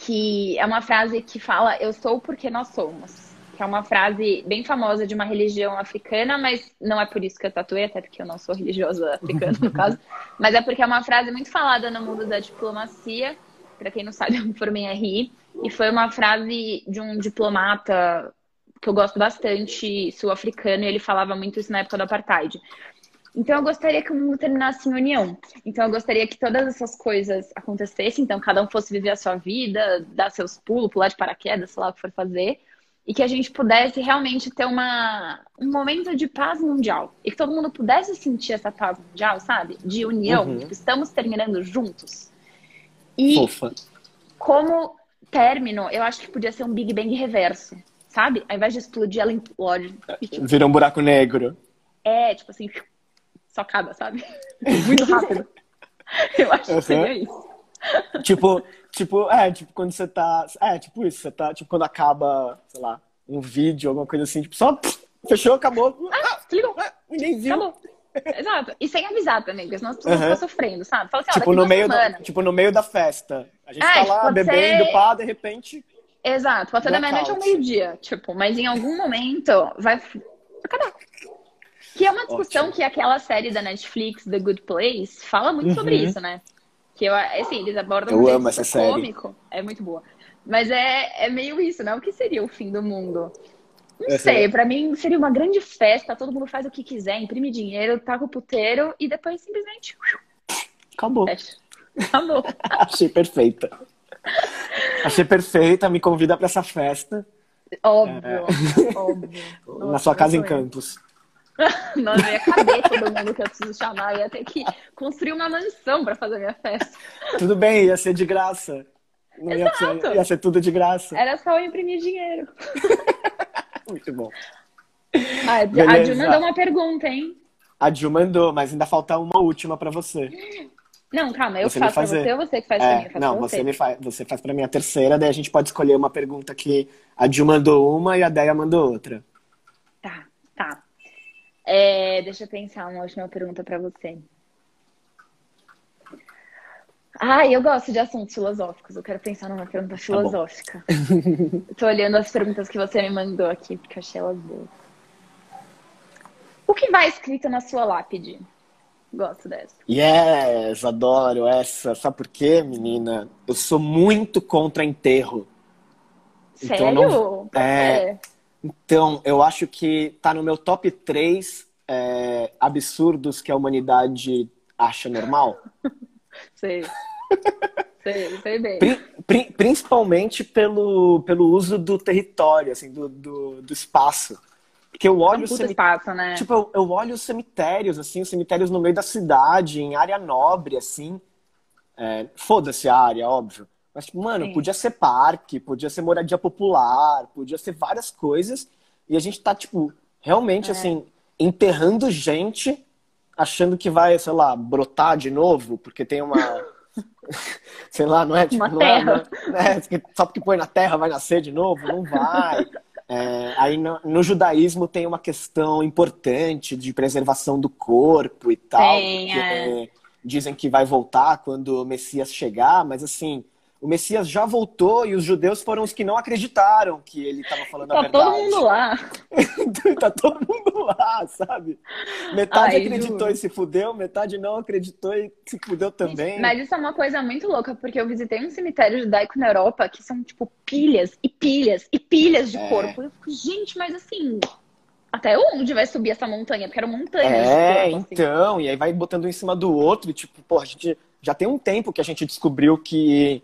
que é uma frase que fala eu sou porque nós somos. Que é uma frase bem famosa de uma religião africana, mas não é por isso que eu tatuei, até porque eu não sou religiosa africana, no caso. (laughs) Mas é porque é uma frase muito falada no mundo da diplomacia. Pra quem não sabe, (laughs) eu me formei em RI. E foi uma frase de um diplomata que eu gosto bastante, sul-africano, e ele falava muito isso na época do apartheid. Então eu gostaria que o mundo terminasse em união. Então eu gostaria que todas essas coisas acontecessem, então cada um fosse viver a sua vida, dar seus pulos, pular de paraquedas, sei lá o que for fazer, e que a gente pudesse realmente ter uma, um momento de paz mundial. E que todo mundo pudesse sentir essa paz mundial, sabe? De união, Uhum. tipo, estamos terminando juntos. E Fofa. como término, eu acho que podia ser um Big Bang reverso, sabe? Ao invés de explodir, ela implode. Vira um buraco negro. é, tipo assim, só acaba, sabe? (laughs) Muito rápido. Eu acho que seria isso. tipo, tipo, é, tipo, quando você tá. É, tipo isso, você tá, tipo, quando acaba, sei lá, um vídeo, alguma coisa assim, tipo, só pff, fechou, acabou. Ah, Desligou. ah, ninguém viu. Acabou. Exato. E sem avisar também, porque senão as pessoas Uhum. ficam sofrendo, sabe? Fala assim, Tipo no, meio da, semanas. tipo, no meio da festa. A gente Ah, tá isso lá pode bebendo, ser- pá, de repente. Exato. Pode ser da meia-noite ao meio-dia, tipo, mas em algum momento vai acabar. Que é uma discussão Ótimo. que aquela série da Netflix, The Good Place, fala muito sobre Uhum. isso, né? Que eu, assim, eles abordam Eu um amo essa série. cômico. É muito boa. Mas é, é meio isso, né? O que seria o fim do mundo? Não sei, pra mim seria uma grande festa, todo mundo faz o que quiser, imprime dinheiro, taca o puteiro e depois simplesmente Acabou. (laughs) fecha. Acabou. (laughs) Achei perfeita. Achei perfeita, me convida pra essa festa Óbvio, óbvio. É. (laughs) na Nossa, sua casa em. Campos. Nossa, ia caber todo mundo que eu preciso chamar. Eu ia ter que construir uma mansão pra fazer a minha festa. Tudo bem, ia ser de graça. Não ia, Exato. ser, ia ser tudo de graça. Era só eu imprimir dinheiro. Muito bom. Ah, a. Ju mandou uma pergunta, hein? A Ju mandou, mas ainda falta uma última pra você. Não, calma, eu Você faço pra fazer. você ou você que faz pra mim? É, Eu não, pra você, me faz, você faz pra mim a terceira, daí a gente pode escolher uma pergunta que a Ju mandou uma e a Deia mandou outra. Tá, tá. É, deixa eu pensar uma última pergunta pra você. Ah, eu gosto de assuntos filosóficos. Eu quero pensar numa Tá pergunta filosófica. (laughs) Tô olhando as perguntas que você me mandou aqui, porque eu achei elas boas. O que vai escrito na sua lápide? Gosto dessa. Yes, adoro essa. Sabe por quê, menina? Eu sou muito contra enterro. Sério? Então, não... é... então, eu acho que tá no meu top 3 é, absurdos que a humanidade acha normal. Sei. sei, sei bem. Pri principalmente pelo, pelo uso do território, assim, do, do, do espaço. Porque eu olho é um espaço, né? Tipo, eu, eu, olho os cemitérios, assim, os cemitérios no meio da cidade, em área nobre, assim. É, Foda-se a área, óbvio. Mas, tipo, mano, Sim. podia ser parque, podia ser moradia popular, podia ser várias coisas. E a gente tá, tipo, realmente, é. assim, enterrando gente, achando que vai, sei lá, brotar de novo, porque tem uma. (laughs) sei lá, não é tipo. Uma não terra. É, não é, só porque põe na terra vai nascer de novo? Não vai. É, aí no, no, judaísmo tem uma questão importante de preservação do corpo e tal. Tem, é. dizem que vai voltar quando o Messias chegar, mas assim, o Messias já voltou e os judeus foram os que não acreditaram que ele estava falando tá a verdade. Tá todo mundo lá. (laughs) tá todo mundo lá, sabe? Metade Ai, acreditou juro. e se fudeu, metade não acreditou e se fudeu também. Mas isso é uma coisa muito louca, porque eu visitei um cemitério judaico na Europa que são, tipo, pilhas e pilhas e pilhas de é. corpo. Eu fico, gente, mas assim, até onde vai subir essa montanha? Porque era montanha. É, corpo, assim. então, e aí vai botando um em cima do outro, e tipo, pô, a gente já tem um tempo que a gente descobriu que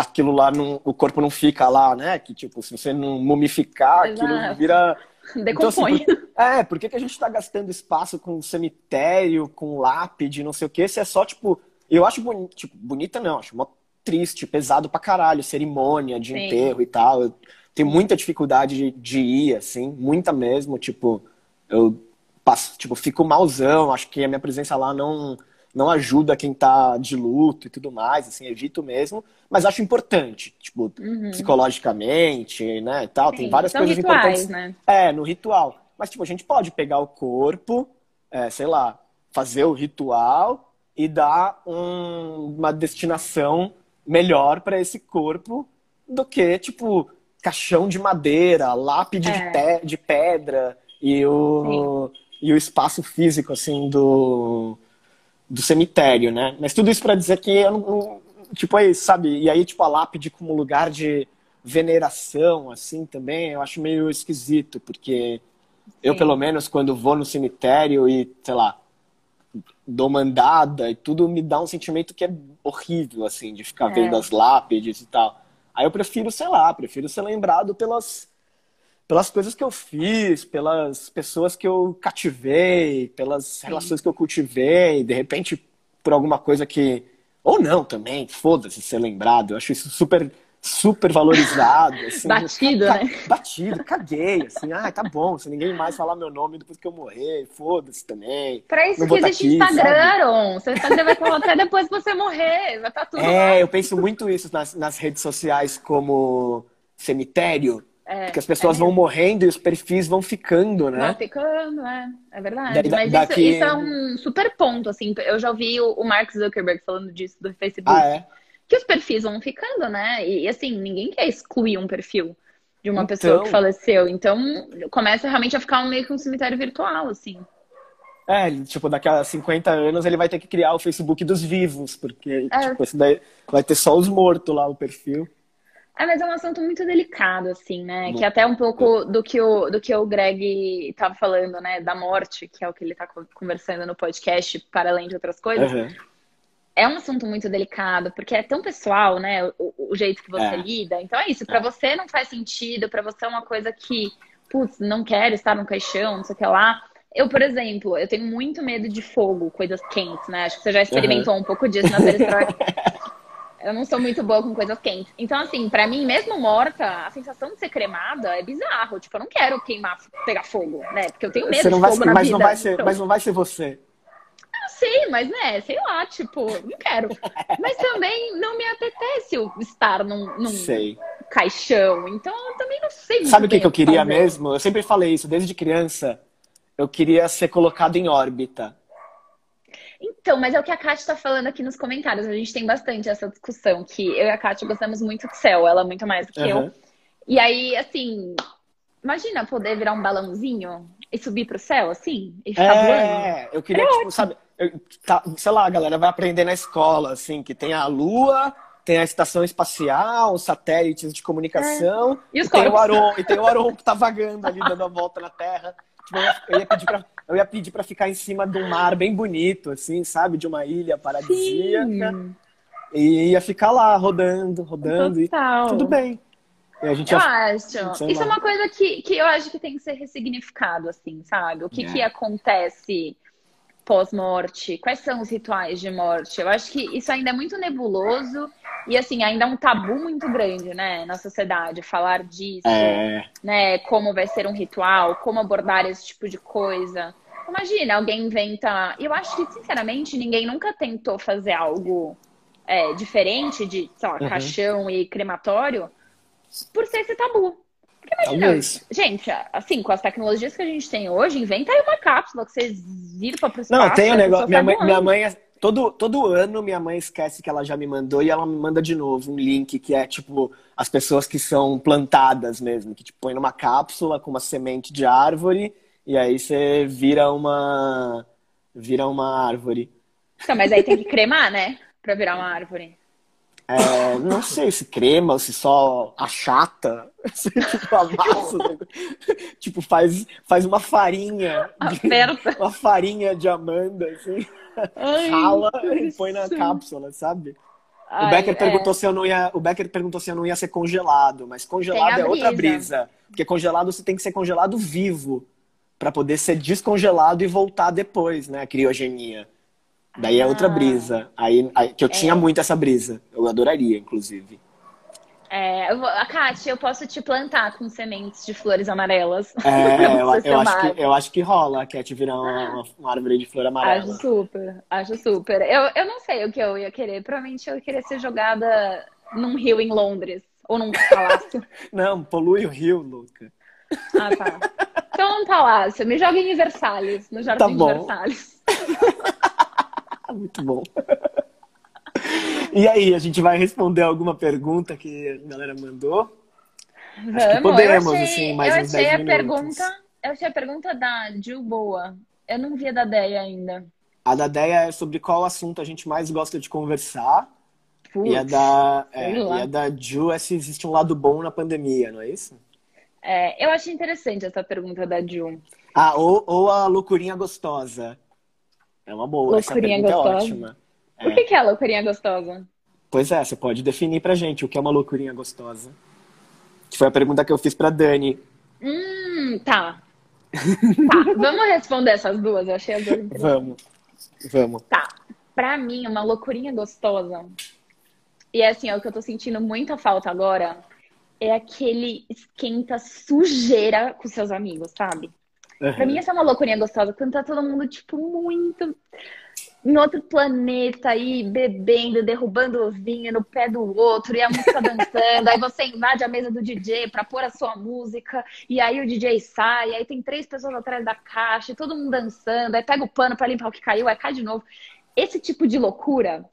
aquilo lá, não, o corpo não fica lá, né? Que, tipo, se você não mumificar, Exato. aquilo vira... Decompõe. Então, assim, por... É, por que, que a gente está gastando espaço com cemitério, com lápide, não sei o quê, se é só, tipo... Eu acho bonito, tipo, bonita não, acho mó triste, pesado pra caralho, cerimônia de Sim. enterro e tal. Eu tenho muita dificuldade de, de ir, assim, muita mesmo, tipo, eu passo, tipo, fico malzão, acho que a minha presença lá não não ajuda quem tá de luto e tudo mais, assim, evito mesmo, mas acho importante, tipo, uhum. psicologicamente, né, e tal, Sim, tem várias coisas rituais, importantes. Né? É, no ritual. Mas, tipo, a gente pode pegar o corpo, é, sei lá, fazer o ritual e dar um, uma destinação melhor para esse corpo do que, tipo, caixão de madeira, lápide é. de, de pedra e o, e o espaço físico, assim, do do cemitério, né? Mas tudo isso para dizer que eu não, tipo aí, sabe? E aí tipo a lápide como lugar de veneração assim também, eu acho meio esquisito, porque Sim. eu pelo menos quando vou no cemitério e, sei lá, dou mandada e tudo me dá um sentimento que é horrível assim, de ficar é. vendo as lápides e tal. Aí eu prefiro, sei lá, prefiro ser lembrado pelas pelas coisas que eu fiz, pelas pessoas que eu cativei, pelas Sim. relações que eu cultivei, de repente por alguma coisa que. Ou não também, foda-se ser lembrado. Eu acho isso super, super valorizado. Assim, (laughs) batido, ca... né? Batido, caguei, assim, ah, tá bom, se ninguém mais falar meu nome depois que eu morrer, foda-se também. Pra isso que existe aqui, Instagram, seu Instagram vai falar até depois que você morrer, vai estar tá tudo É, lá. eu penso muito isso nas, nas redes sociais como cemitério, é, Porque as pessoas é vão morrendo e os perfis vão ficando, né? Vão ficando, é. É verdade. Mas daqui... isso, isso, é um super ponto, assim. Eu já ouvi o, Mark Zuckerberg falando disso do Facebook. Ah, é? Que os perfis vão ficando, né? E, assim, ninguém quer excluir um perfil de uma então... pessoa que faleceu. Então, começa realmente a ficar um, meio que um cemitério virtual, assim. É, tipo, daqui a 50 anos ele vai ter que criar o Facebook dos vivos, porque, é. tipo, daí vai ter só os mortos lá, o perfil. É, mas é um assunto muito delicado, assim, né? Que até um pouco do que o, do que o Greg estava falando, né? Da morte, que é o que ele está conversando no podcast, para além de outras coisas. Uhum. É um assunto muito delicado, porque é tão pessoal, né? O, o jeito que você é. lida. Então é isso, para é. você não faz sentido, para você é uma coisa que, putz, não quero estar no caixão, não sei o que lá. Eu, por exemplo, eu tenho muito medo de fogo, coisas quentes, né? Acho que você já experimentou uhum. um pouco disso na (laughs) perestroika. Eu não sou muito boa com coisas quentes. Então, assim, para mim, mesmo morta, a sensação de ser cremada é bizarro. Tipo, eu não quero queimar, pegar fogo, né? Porque eu tenho medo de vai fogo ser, mas vida. Não vai ser, então... Mas não vai ser você. Eu sei, mas né, sei lá, tipo, não quero. Mas também não me apetece estar num, num caixão. Então, eu também não sei Sabe o que, que eu queria fazer. mesmo? Eu sempre falei isso, desde criança. Eu queria ser colocado em órbita. Então, mas é o que a Kátia está falando aqui nos comentários. A gente tem bastante essa discussão, que eu e a Kátia gostamos muito de céu, ela muito mais do que uhum. eu. E aí, assim, imagina poder virar um balãozinho e subir pro céu, assim, e ficar é, voando. eu queria, é tipo, sabe, eu- tá, sei lá, a galera vai aprender na escola, assim, que tem a Lua, tem a estação espacial, os satélites de comunicação, E os tem o. Aron, e tem o Aron que tá vagando ali, dando a volta na Terra. Tipo, eu ia pedir pra, eu ia pedir pra ficar em cima de um mar bem bonito, assim, sabe? De uma ilha paradisíaca. Sim, E ia ficar lá, rodando, rodando, e total. tudo bem. E a gente Eu ia acho. Sei Isso é uma coisa que, que eu acho que tem que ser ressignificado, assim, sabe? O que, É. que acontece pós-morte? Quais são os rituais de morte? Eu acho que isso ainda é muito nebuloso e, assim, ainda é um tabu muito grande, né, na sociedade, falar disso, É, né? Como vai ser um ritual, como abordar esse tipo de coisa. Imagina, alguém inventa. Eu acho que, sinceramente, ninguém nunca tentou fazer algo é, diferente de, sei lá, Uhum. caixão e crematório por ser esse tabu. Porque imagina, talvez. gente, assim, com as tecnologias que a gente tem hoje, inventa aí uma cápsula que vocês viram para pro espaço. Não, tem um negócio. Minha mãe, minha mãe é- todo, todo ano minha mãe esquece que ela já me mandou e ela me manda de novo um link que é tipo as pessoas que são plantadas mesmo, que tipo, põe numa cápsula com uma semente de árvore e aí você vira uma vira uma árvore. Então, mas aí tem que cremar, né? Pra virar uma árvore. É, não sei se crema ou se só achata, (laughs) se tipo amassa, (laughs) tipo faz faz uma farinha, de- (laughs) uma farinha de amanda assim. Ai, rala e põe na cápsula, sabe? O Ai, Becker é. perguntou se eu não ia, o Becker perguntou se eu não ia ser congelado, mas congelado é outra brisa. porque congelado você tem que ser congelado vivo para poder ser descongelado e voltar depois, né? A criogenia. Daí é outra Ah. brisa. Aí, aí- que eu tinha muito essa brisa. Eu adoraria, inclusive. É, vou, a Kátia, eu posso te plantar com sementes de flores amarelas. É, (laughs) eu, eu acho que, eu acho que rola a Cat virar uma, uma árvore de flor Acho amarela. super, acho super. Eu, eu não sei o que eu ia querer. Provavelmente eu ia querer ser jogada num rio em Londres. Ou num palácio. (laughs) Não, polui o rio, Luca. Ah, tá. Então num palácio. Me joga em Versalhes, no Jardim Tá de Versalhes. Ah, (laughs) Muito bom. E aí, a gente vai responder alguma pergunta que a galera mandou? Acho que Vamos, podemos, achei, assim, mais eu uns achei 10 a minutos. pergunta. Eu achei a pergunta da Jill boa. Eu não vi a da Deia ainda. A da Deia é sobre qual assunto a gente mais gosta de conversar. E a Putz, da, é, e a da Ju é se existe um lado bom na pandemia, não é isso? é, eu achei interessante essa pergunta da Jill. Ah, ou, ou a loucurinha gostosa. É uma boa, essa Loucurinha pergunta gostosa? é ótima. O que que é loucurinha gostosa? Pois é, você pode definir pra gente o que é uma loucurinha gostosa. Que foi a pergunta que eu fiz pra Dani. Hum, tá. Tá, vamos responder essas duas. Eu achei as duas. Vamos, vamos. Tá. Pra mim, uma loucurinha gostosa. E é assim, é o que eu tô sentindo muita falta agora. É aquele esquenta sujeira com seus amigos, sabe? Pra mim, essa é uma loucurinha gostosa. Quando tá todo mundo, tipo, muito em outro planeta aí, bebendo, derrubando o vinho no pé do outro, e a música dançando. aí você invade a mesa do DJ pra pôr a sua música, e aí o DJ sai, aí tem três pessoas atrás da caixa, e todo mundo dançando, aí pega o pano pra limpar o que caiu, aí cai de novo. Esse tipo de loucura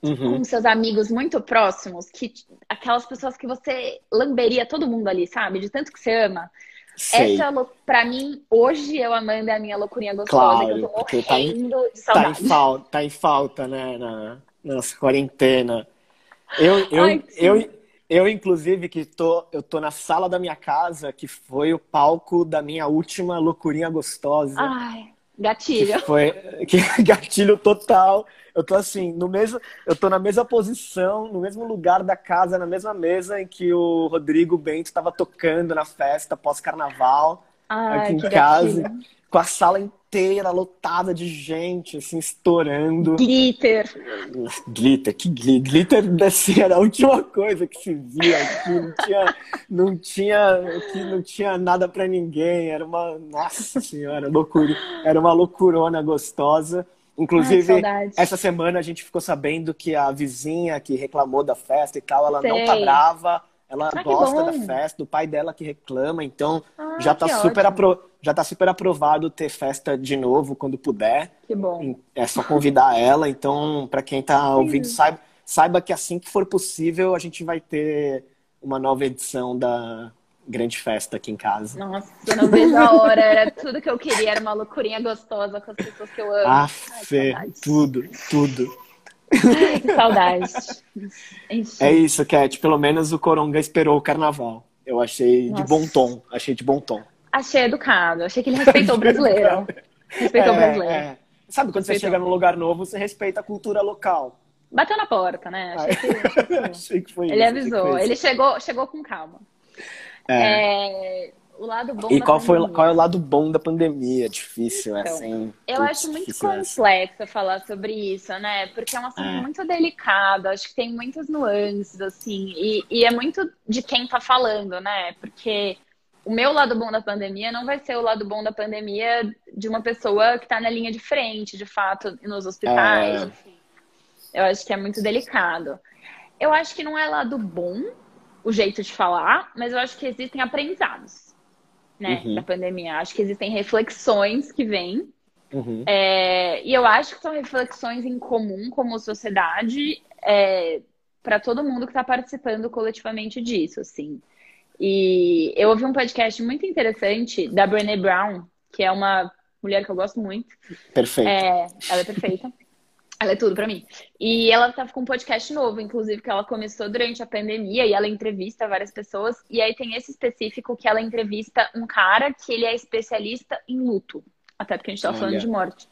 Uhum. com seus amigos muito próximos, que aquelas pessoas que você lamberia todo mundo ali, sabe? De tanto que você ama. Sei. Essa, pra mim, hoje eu Amanda é a minha loucurinha gostosa, Claro, que eu tô porque tá em- morrendo de Tá em saudade. falta, tá em falta, né, na nossa quarentena. Eu, eu, Ai, eu, eu, inclusive, que tô, eu tô na sala da minha casa, que foi o palco da minha última loucurinha gostosa. Ai, Que gatilho. foi (laughs) que gatilho total. Eu tô assim, no mesmo, eu tô na mesma posição, no mesmo lugar da casa, na mesma mesa em que o Rodrigo Bento estava tocando na festa pós-carnaval, aqui em que casa, gatilho. com a sala inteira lotada de gente, assim, estourando. Glitter. Glitter, que gli- glitter desse era a última coisa que se via aqui, não tinha, não tinha, aqui não tinha nada pra ninguém, era uma, nossa senhora, loucura, era uma loucurona gostosa. Ai, Inclusive, saudade. essa semana a gente ficou sabendo que a vizinha que reclamou da festa e tal, ela não tá Sei. brava, ela Ah, gosta da festa, do pai dela que reclama, então Ah, já tá super apro- já tá super aprovado ter festa de novo quando puder. Que bom. É só convidar ela. Então, para quem tá ouvindo, saiba, saiba que assim que for possível, a gente vai ter uma nova edição da, grande festa aqui em casa. Nossa, eu não vejo a hora. Era tudo que eu queria. Era uma loucurinha gostosa com as pessoas que eu amo. Ah, Fê, tudo, tudo. Ai, que saudade. Enfim. É isso, Cat. Pelo menos o Coronga esperou o carnaval. Eu achei Nossa. de bom tom. Achei de bom tom. Achei educado. Achei que ele respeitou o brasileiro. (laughs) Respeitou o É, brasileiro. é. Sabe quando você Respeitou. chega num lugar novo, você respeita a cultura local. Bateu na porta, né? Achei que, achei que- (laughs) Achei que foi Ele isso, avisou. Ele chegou, chegou com calma. É. O lado bom E qual, foi, pandemia. qual é o lado bom da pandemia? Difícil, Então, assim. Eu Putz, acho muito difícil essa. complexo falar sobre isso, né? Porque é um assunto É. muito delicado, acho que tem muitas nuances, assim, e, e é muito de quem tá falando, né? Porque o meu lado bom da pandemia não vai ser o lado bom da pandemia de uma pessoa que tá na linha de frente, de fato, nos hospitais, É. enfim. Eu acho que é muito delicado. Eu acho que não é lado bom o jeito de falar, mas eu acho que existem aprendizados, né, Uhum. da pandemia. Acho que existem reflexões que vêm Uhum. é, e eu acho que são reflexões em comum como sociedade para todo mundo que está participando coletivamente disso, assim. E eu ouvi um podcast muito interessante da Brené Brown, que é uma mulher que eu gosto muito. Perfeito. É, ela é perfeita. (laughs) Ela é tudo pra mim. E ela tava com um podcast novo, inclusive, que ela começou durante a pandemia e ela entrevista várias pessoas. E aí tem esse específico que ela entrevista um cara que ele é especialista em luto. Até porque a gente tava falando de morte.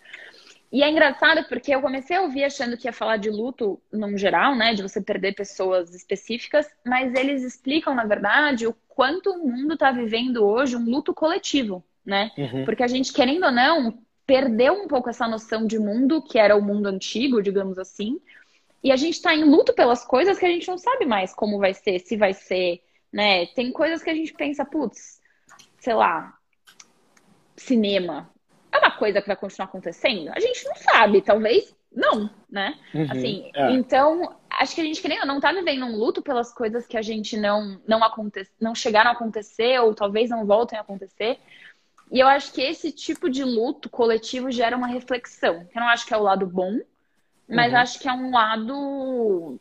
E é engraçado porque eu comecei a ouvir achando que ia falar de luto num geral, né? De você perder pessoas específicas, mas eles explicam, na verdade, o quanto o mundo tá vivendo hoje um luto coletivo, né? Uhum. Porque a gente, querendo ou não, perdeu um pouco essa noção de mundo, que era o mundo antigo, digamos assim. E a gente tá em luto pelas coisas que a gente não sabe mais como vai ser, se vai ser, né? Tem coisas que a gente pensa, putz, sei lá, cinema. É uma coisa que vai continuar acontecendo? A gente não sabe, talvez não, né? Uhum. Assim, É. então, acho que a gente, querendo ou não, tá vivendo um luto pelas coisas que a gente não, não, aconte não chegaram a acontecer, ou talvez não voltem a acontecer. E eu acho que esse tipo de luto coletivo gera uma reflexão. Eu não acho que é o lado bom, mas Uhum. acho que é um lado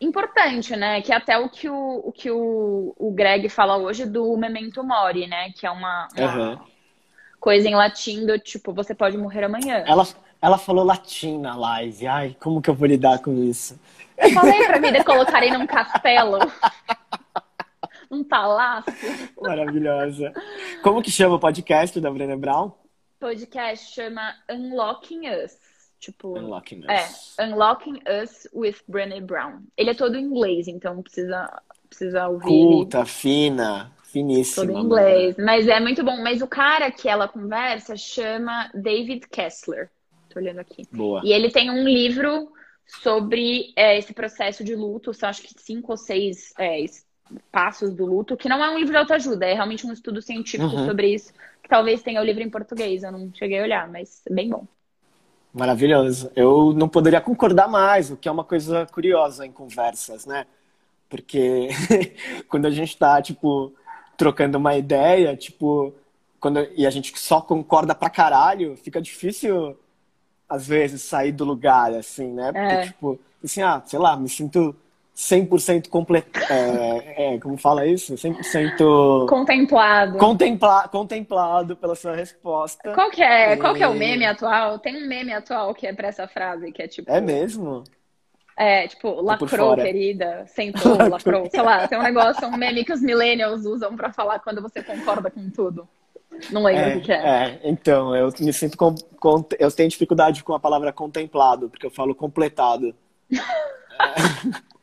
importante, né? Que é até o que o, o que o, o Greg fala hoje do Memento Mori, né? Que é uma, uma Aham. coisa em latim do tipo, você pode morrer amanhã. Ela, ela falou latim na live. Ai, como que eu vou lidar com isso? Eu falei pra mim de colocarem num castelo. (laughs) num palácio. Maravilhosa. Como que chama o podcast da Brené Brown? Podcast chama Unlocking Us. Tipo, Unlocking Us. é, Unlocking Us with Brené Brown. Ele é todo em inglês, então precisa, precisa ouvir ele Culta, fina, finíssima. todo em mano. inglês. Mas é muito bom. Mas o cara que ela conversa chama David Kessler. Tô olhando aqui. Boa. E ele tem um livro sobre é, esse processo de luto, são acho que cinco ou seis é, passos do luto, que não é um livro de autoajuda, é realmente um estudo científico Uhum. sobre isso, que talvez tenha o livro em português, eu não cheguei a olhar, mas é bem bom. Maravilhoso. Eu não poderia concordar mais, o que é uma coisa curiosa em conversas, né? Porque (laughs) quando a gente tá, tipo, trocando uma ideia, tipo, quando, e a gente só concorda pra caralho, fica difícil, às vezes, sair do lugar, assim, né? Porque, É. tipo, assim, ah, sei lá, me sinto 100% completo. É, é, como fala isso? 100% Contemplado. contempla, contemplado pela sua resposta. Qual que é, qual que é o E- meme atual? Tem um meme atual que é pra essa frase, que é tipo, É mesmo? é, tipo, lacrou, querida, sentou, (laughs) lacrou, sei lá, tem um negócio, um meme que os millennials usam pra falar quando você concorda com tudo. Não lembro o que que é. é, então, eu me sinto com, com- eu tenho dificuldade com a palavra contemplado, porque eu falo completado. É. (laughs)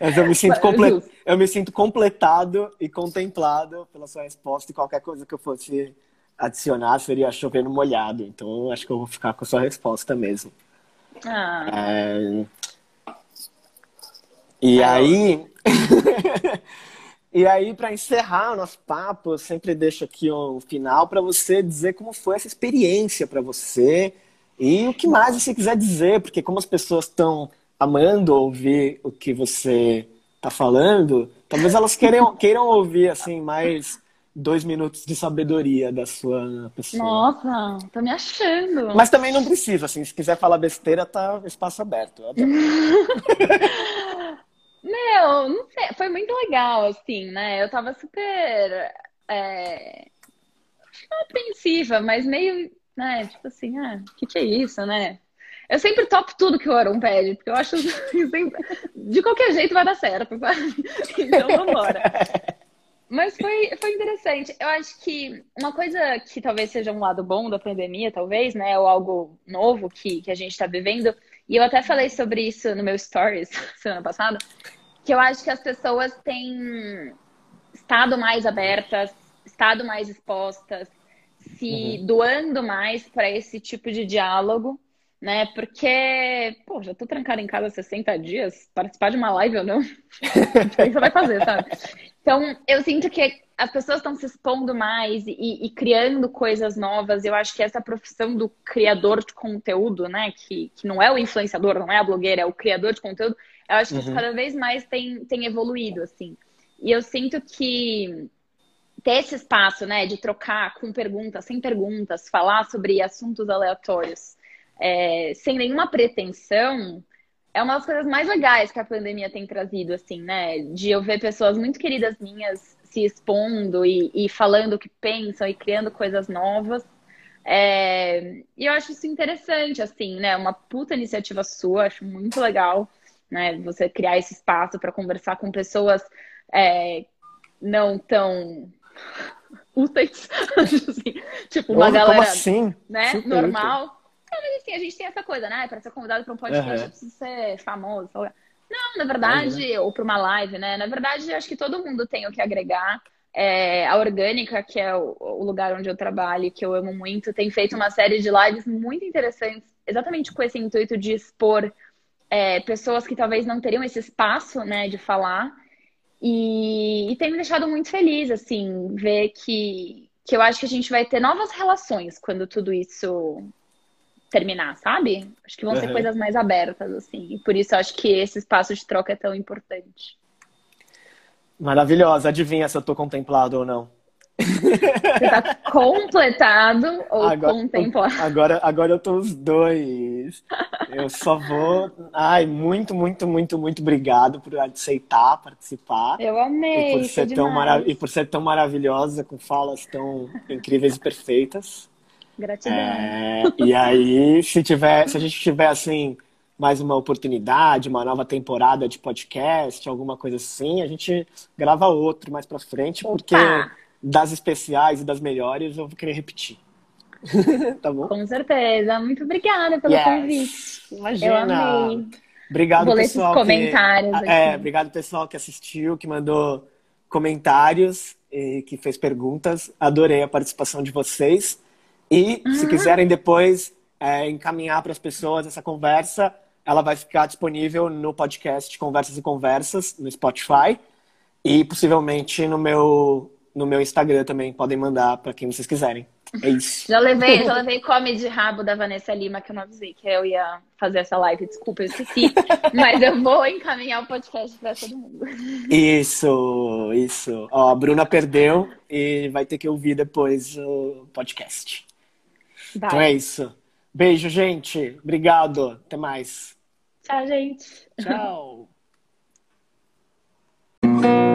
Mas eu me sinto comple- Justo. eu me sinto completado e contemplado pela sua resposta e qualquer coisa que eu fosse adicionar seria chover no molhado. Então, acho que eu vou ficar com a sua resposta mesmo. Ah, É, E É, aí, (laughs) e aí para encerrar o nosso papo, eu sempre deixo aqui um final para você dizer como foi essa experiência para você e o que mais você quiser dizer, porque como as pessoas estão amando ouvir o que você está falando, talvez elas queiram, (laughs) queiram ouvir assim mais dois minutos de sabedoria da sua pessoa. nossa, tô me achando. Mas também não precisa, assim, se quiser falar besteira, tá espaço aberto. Adoro. (laughs) Meu, não sei, foi muito legal, assim, né? Eu tava super é, apreensiva, mas meio, né, tipo assim, ah, o que, que é isso, né? Eu sempre topo tudo que o Aaron pede, porque eu acho (laughs) que sempre, de qualquer jeito vai dar certo, (laughs) sabe? Então vambora. Mas foi, foi interessante. Eu acho que uma coisa que talvez seja um lado bom da pandemia, talvez, né? Ou algo novo que, que a gente está vivendo. E eu até falei sobre isso no meu stories (laughs) semana passada. Que eu acho que as pessoas têm estado mais abertas, estado mais expostas, se uhum. doando mais para esse tipo de diálogo, né? Porque, pô, já tô trancada em casa 60 dias, participar de uma live ou não, o que você vai fazer, sabe? Então, eu sinto que as pessoas estão se expondo mais e, e, criando coisas novas. Eu acho que essa profissão do criador de conteúdo, né? Que, que não é o influenciador, não é a blogueira, é o criador de conteúdo. Eu acho que uhum. cada vez mais tem, tem evoluído, assim. E eu sinto que ter esse espaço, né, de trocar com perguntas, sem perguntas, falar sobre assuntos aleatórios, é, sem nenhuma pretensão, é uma das coisas mais legais que a pandemia tem trazido, assim, né? De eu ver pessoas muito queridas minhas se expondo e, e falando o que pensam e criando coisas novas. É... E eu acho isso interessante, assim, né? Uma puta iniciativa sua, acho muito legal, né? Você criar esse espaço para conversar com pessoas é, não tão (laughs) úteis, (laughs) assim, tipo, uma galera assim? né, normal. É, mas assim, a gente tem essa coisa, né? Para ser convidado para um podcast, uhum. precisa ser famoso. Não, na verdade, uhum. ou para uma live, né? Na verdade, acho que todo mundo tem o que agregar. É, a Orgânica, que é o, o, lugar onde eu trabalho, que eu amo muito, tem feito uma série de lives muito interessantes, exatamente com esse intuito de expor é, pessoas que talvez não teriam esse espaço, né, de falar. E, e tem me deixado muito feliz, assim, ver que, que eu acho que a gente vai ter novas relações quando tudo isso terminar, sabe? Acho que vão uhum. ser coisas mais abertas, assim. E por isso eu acho que esse espaço de troca é tão importante. Maravilhosa. Adivinha se eu tô contemplado ou não? Você tá completado ou agora, contemplado? Agora, agora eu tô os dois. Eu só vou. Ai, muito, muito, muito, muito obrigado por aceitar participar. Eu amei. E por ser, tão, marav e por ser tão maravilhosa, com falas tão incríveis e perfeitas. Gratidão. É, e aí, se tiver, se a gente tiver assim mais uma oportunidade, uma nova temporada de podcast, alguma coisa assim, a gente grava outro mais para frente, Opa. porque das especiais e das melhores eu vou querer repetir. (laughs) tá bom? Com certeza. Muito obrigada pelo yes. convite. Imagina. Eu amei. Obrigado, vou pessoal. Ler comentários. Que... É, obrigado, pessoal, que assistiu, que mandou comentários e que fez perguntas. Adorei a participação de vocês. E se ah. quiserem depois é, encaminhar para as pessoas essa conversa, ela vai ficar disponível no podcast Conversas e Conversas, no Spotify. E possivelmente no meu, no meu Instagram também. Podem mandar para quem vocês quiserem. É isso. (laughs) Já levei, já (laughs) levei come de rabo da Vanessa Lima, que eu não avisei que eu ia fazer essa live. Desculpa, eu esqueci. (laughs) mas eu vou encaminhar o podcast para todo mundo. Isso, isso. Ó, a Bruna perdeu e vai ter que ouvir depois o podcast. Vai. Então é isso. Beijo, gente. Obrigado. Até mais. Tchau, gente. Tchau. (laughs)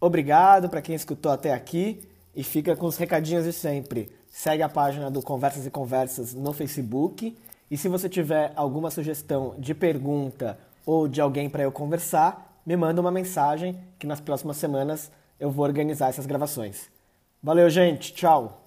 Obrigado para quem escutou até aqui e fica com os recadinhos de sempre. Segue a página do Conversas e Conversas no Facebook e se você tiver alguma sugestão de pergunta ou de alguém para eu conversar, me manda uma mensagem que nas próximas semanas eu vou organizar essas gravações. Valeu, gente. Tchau.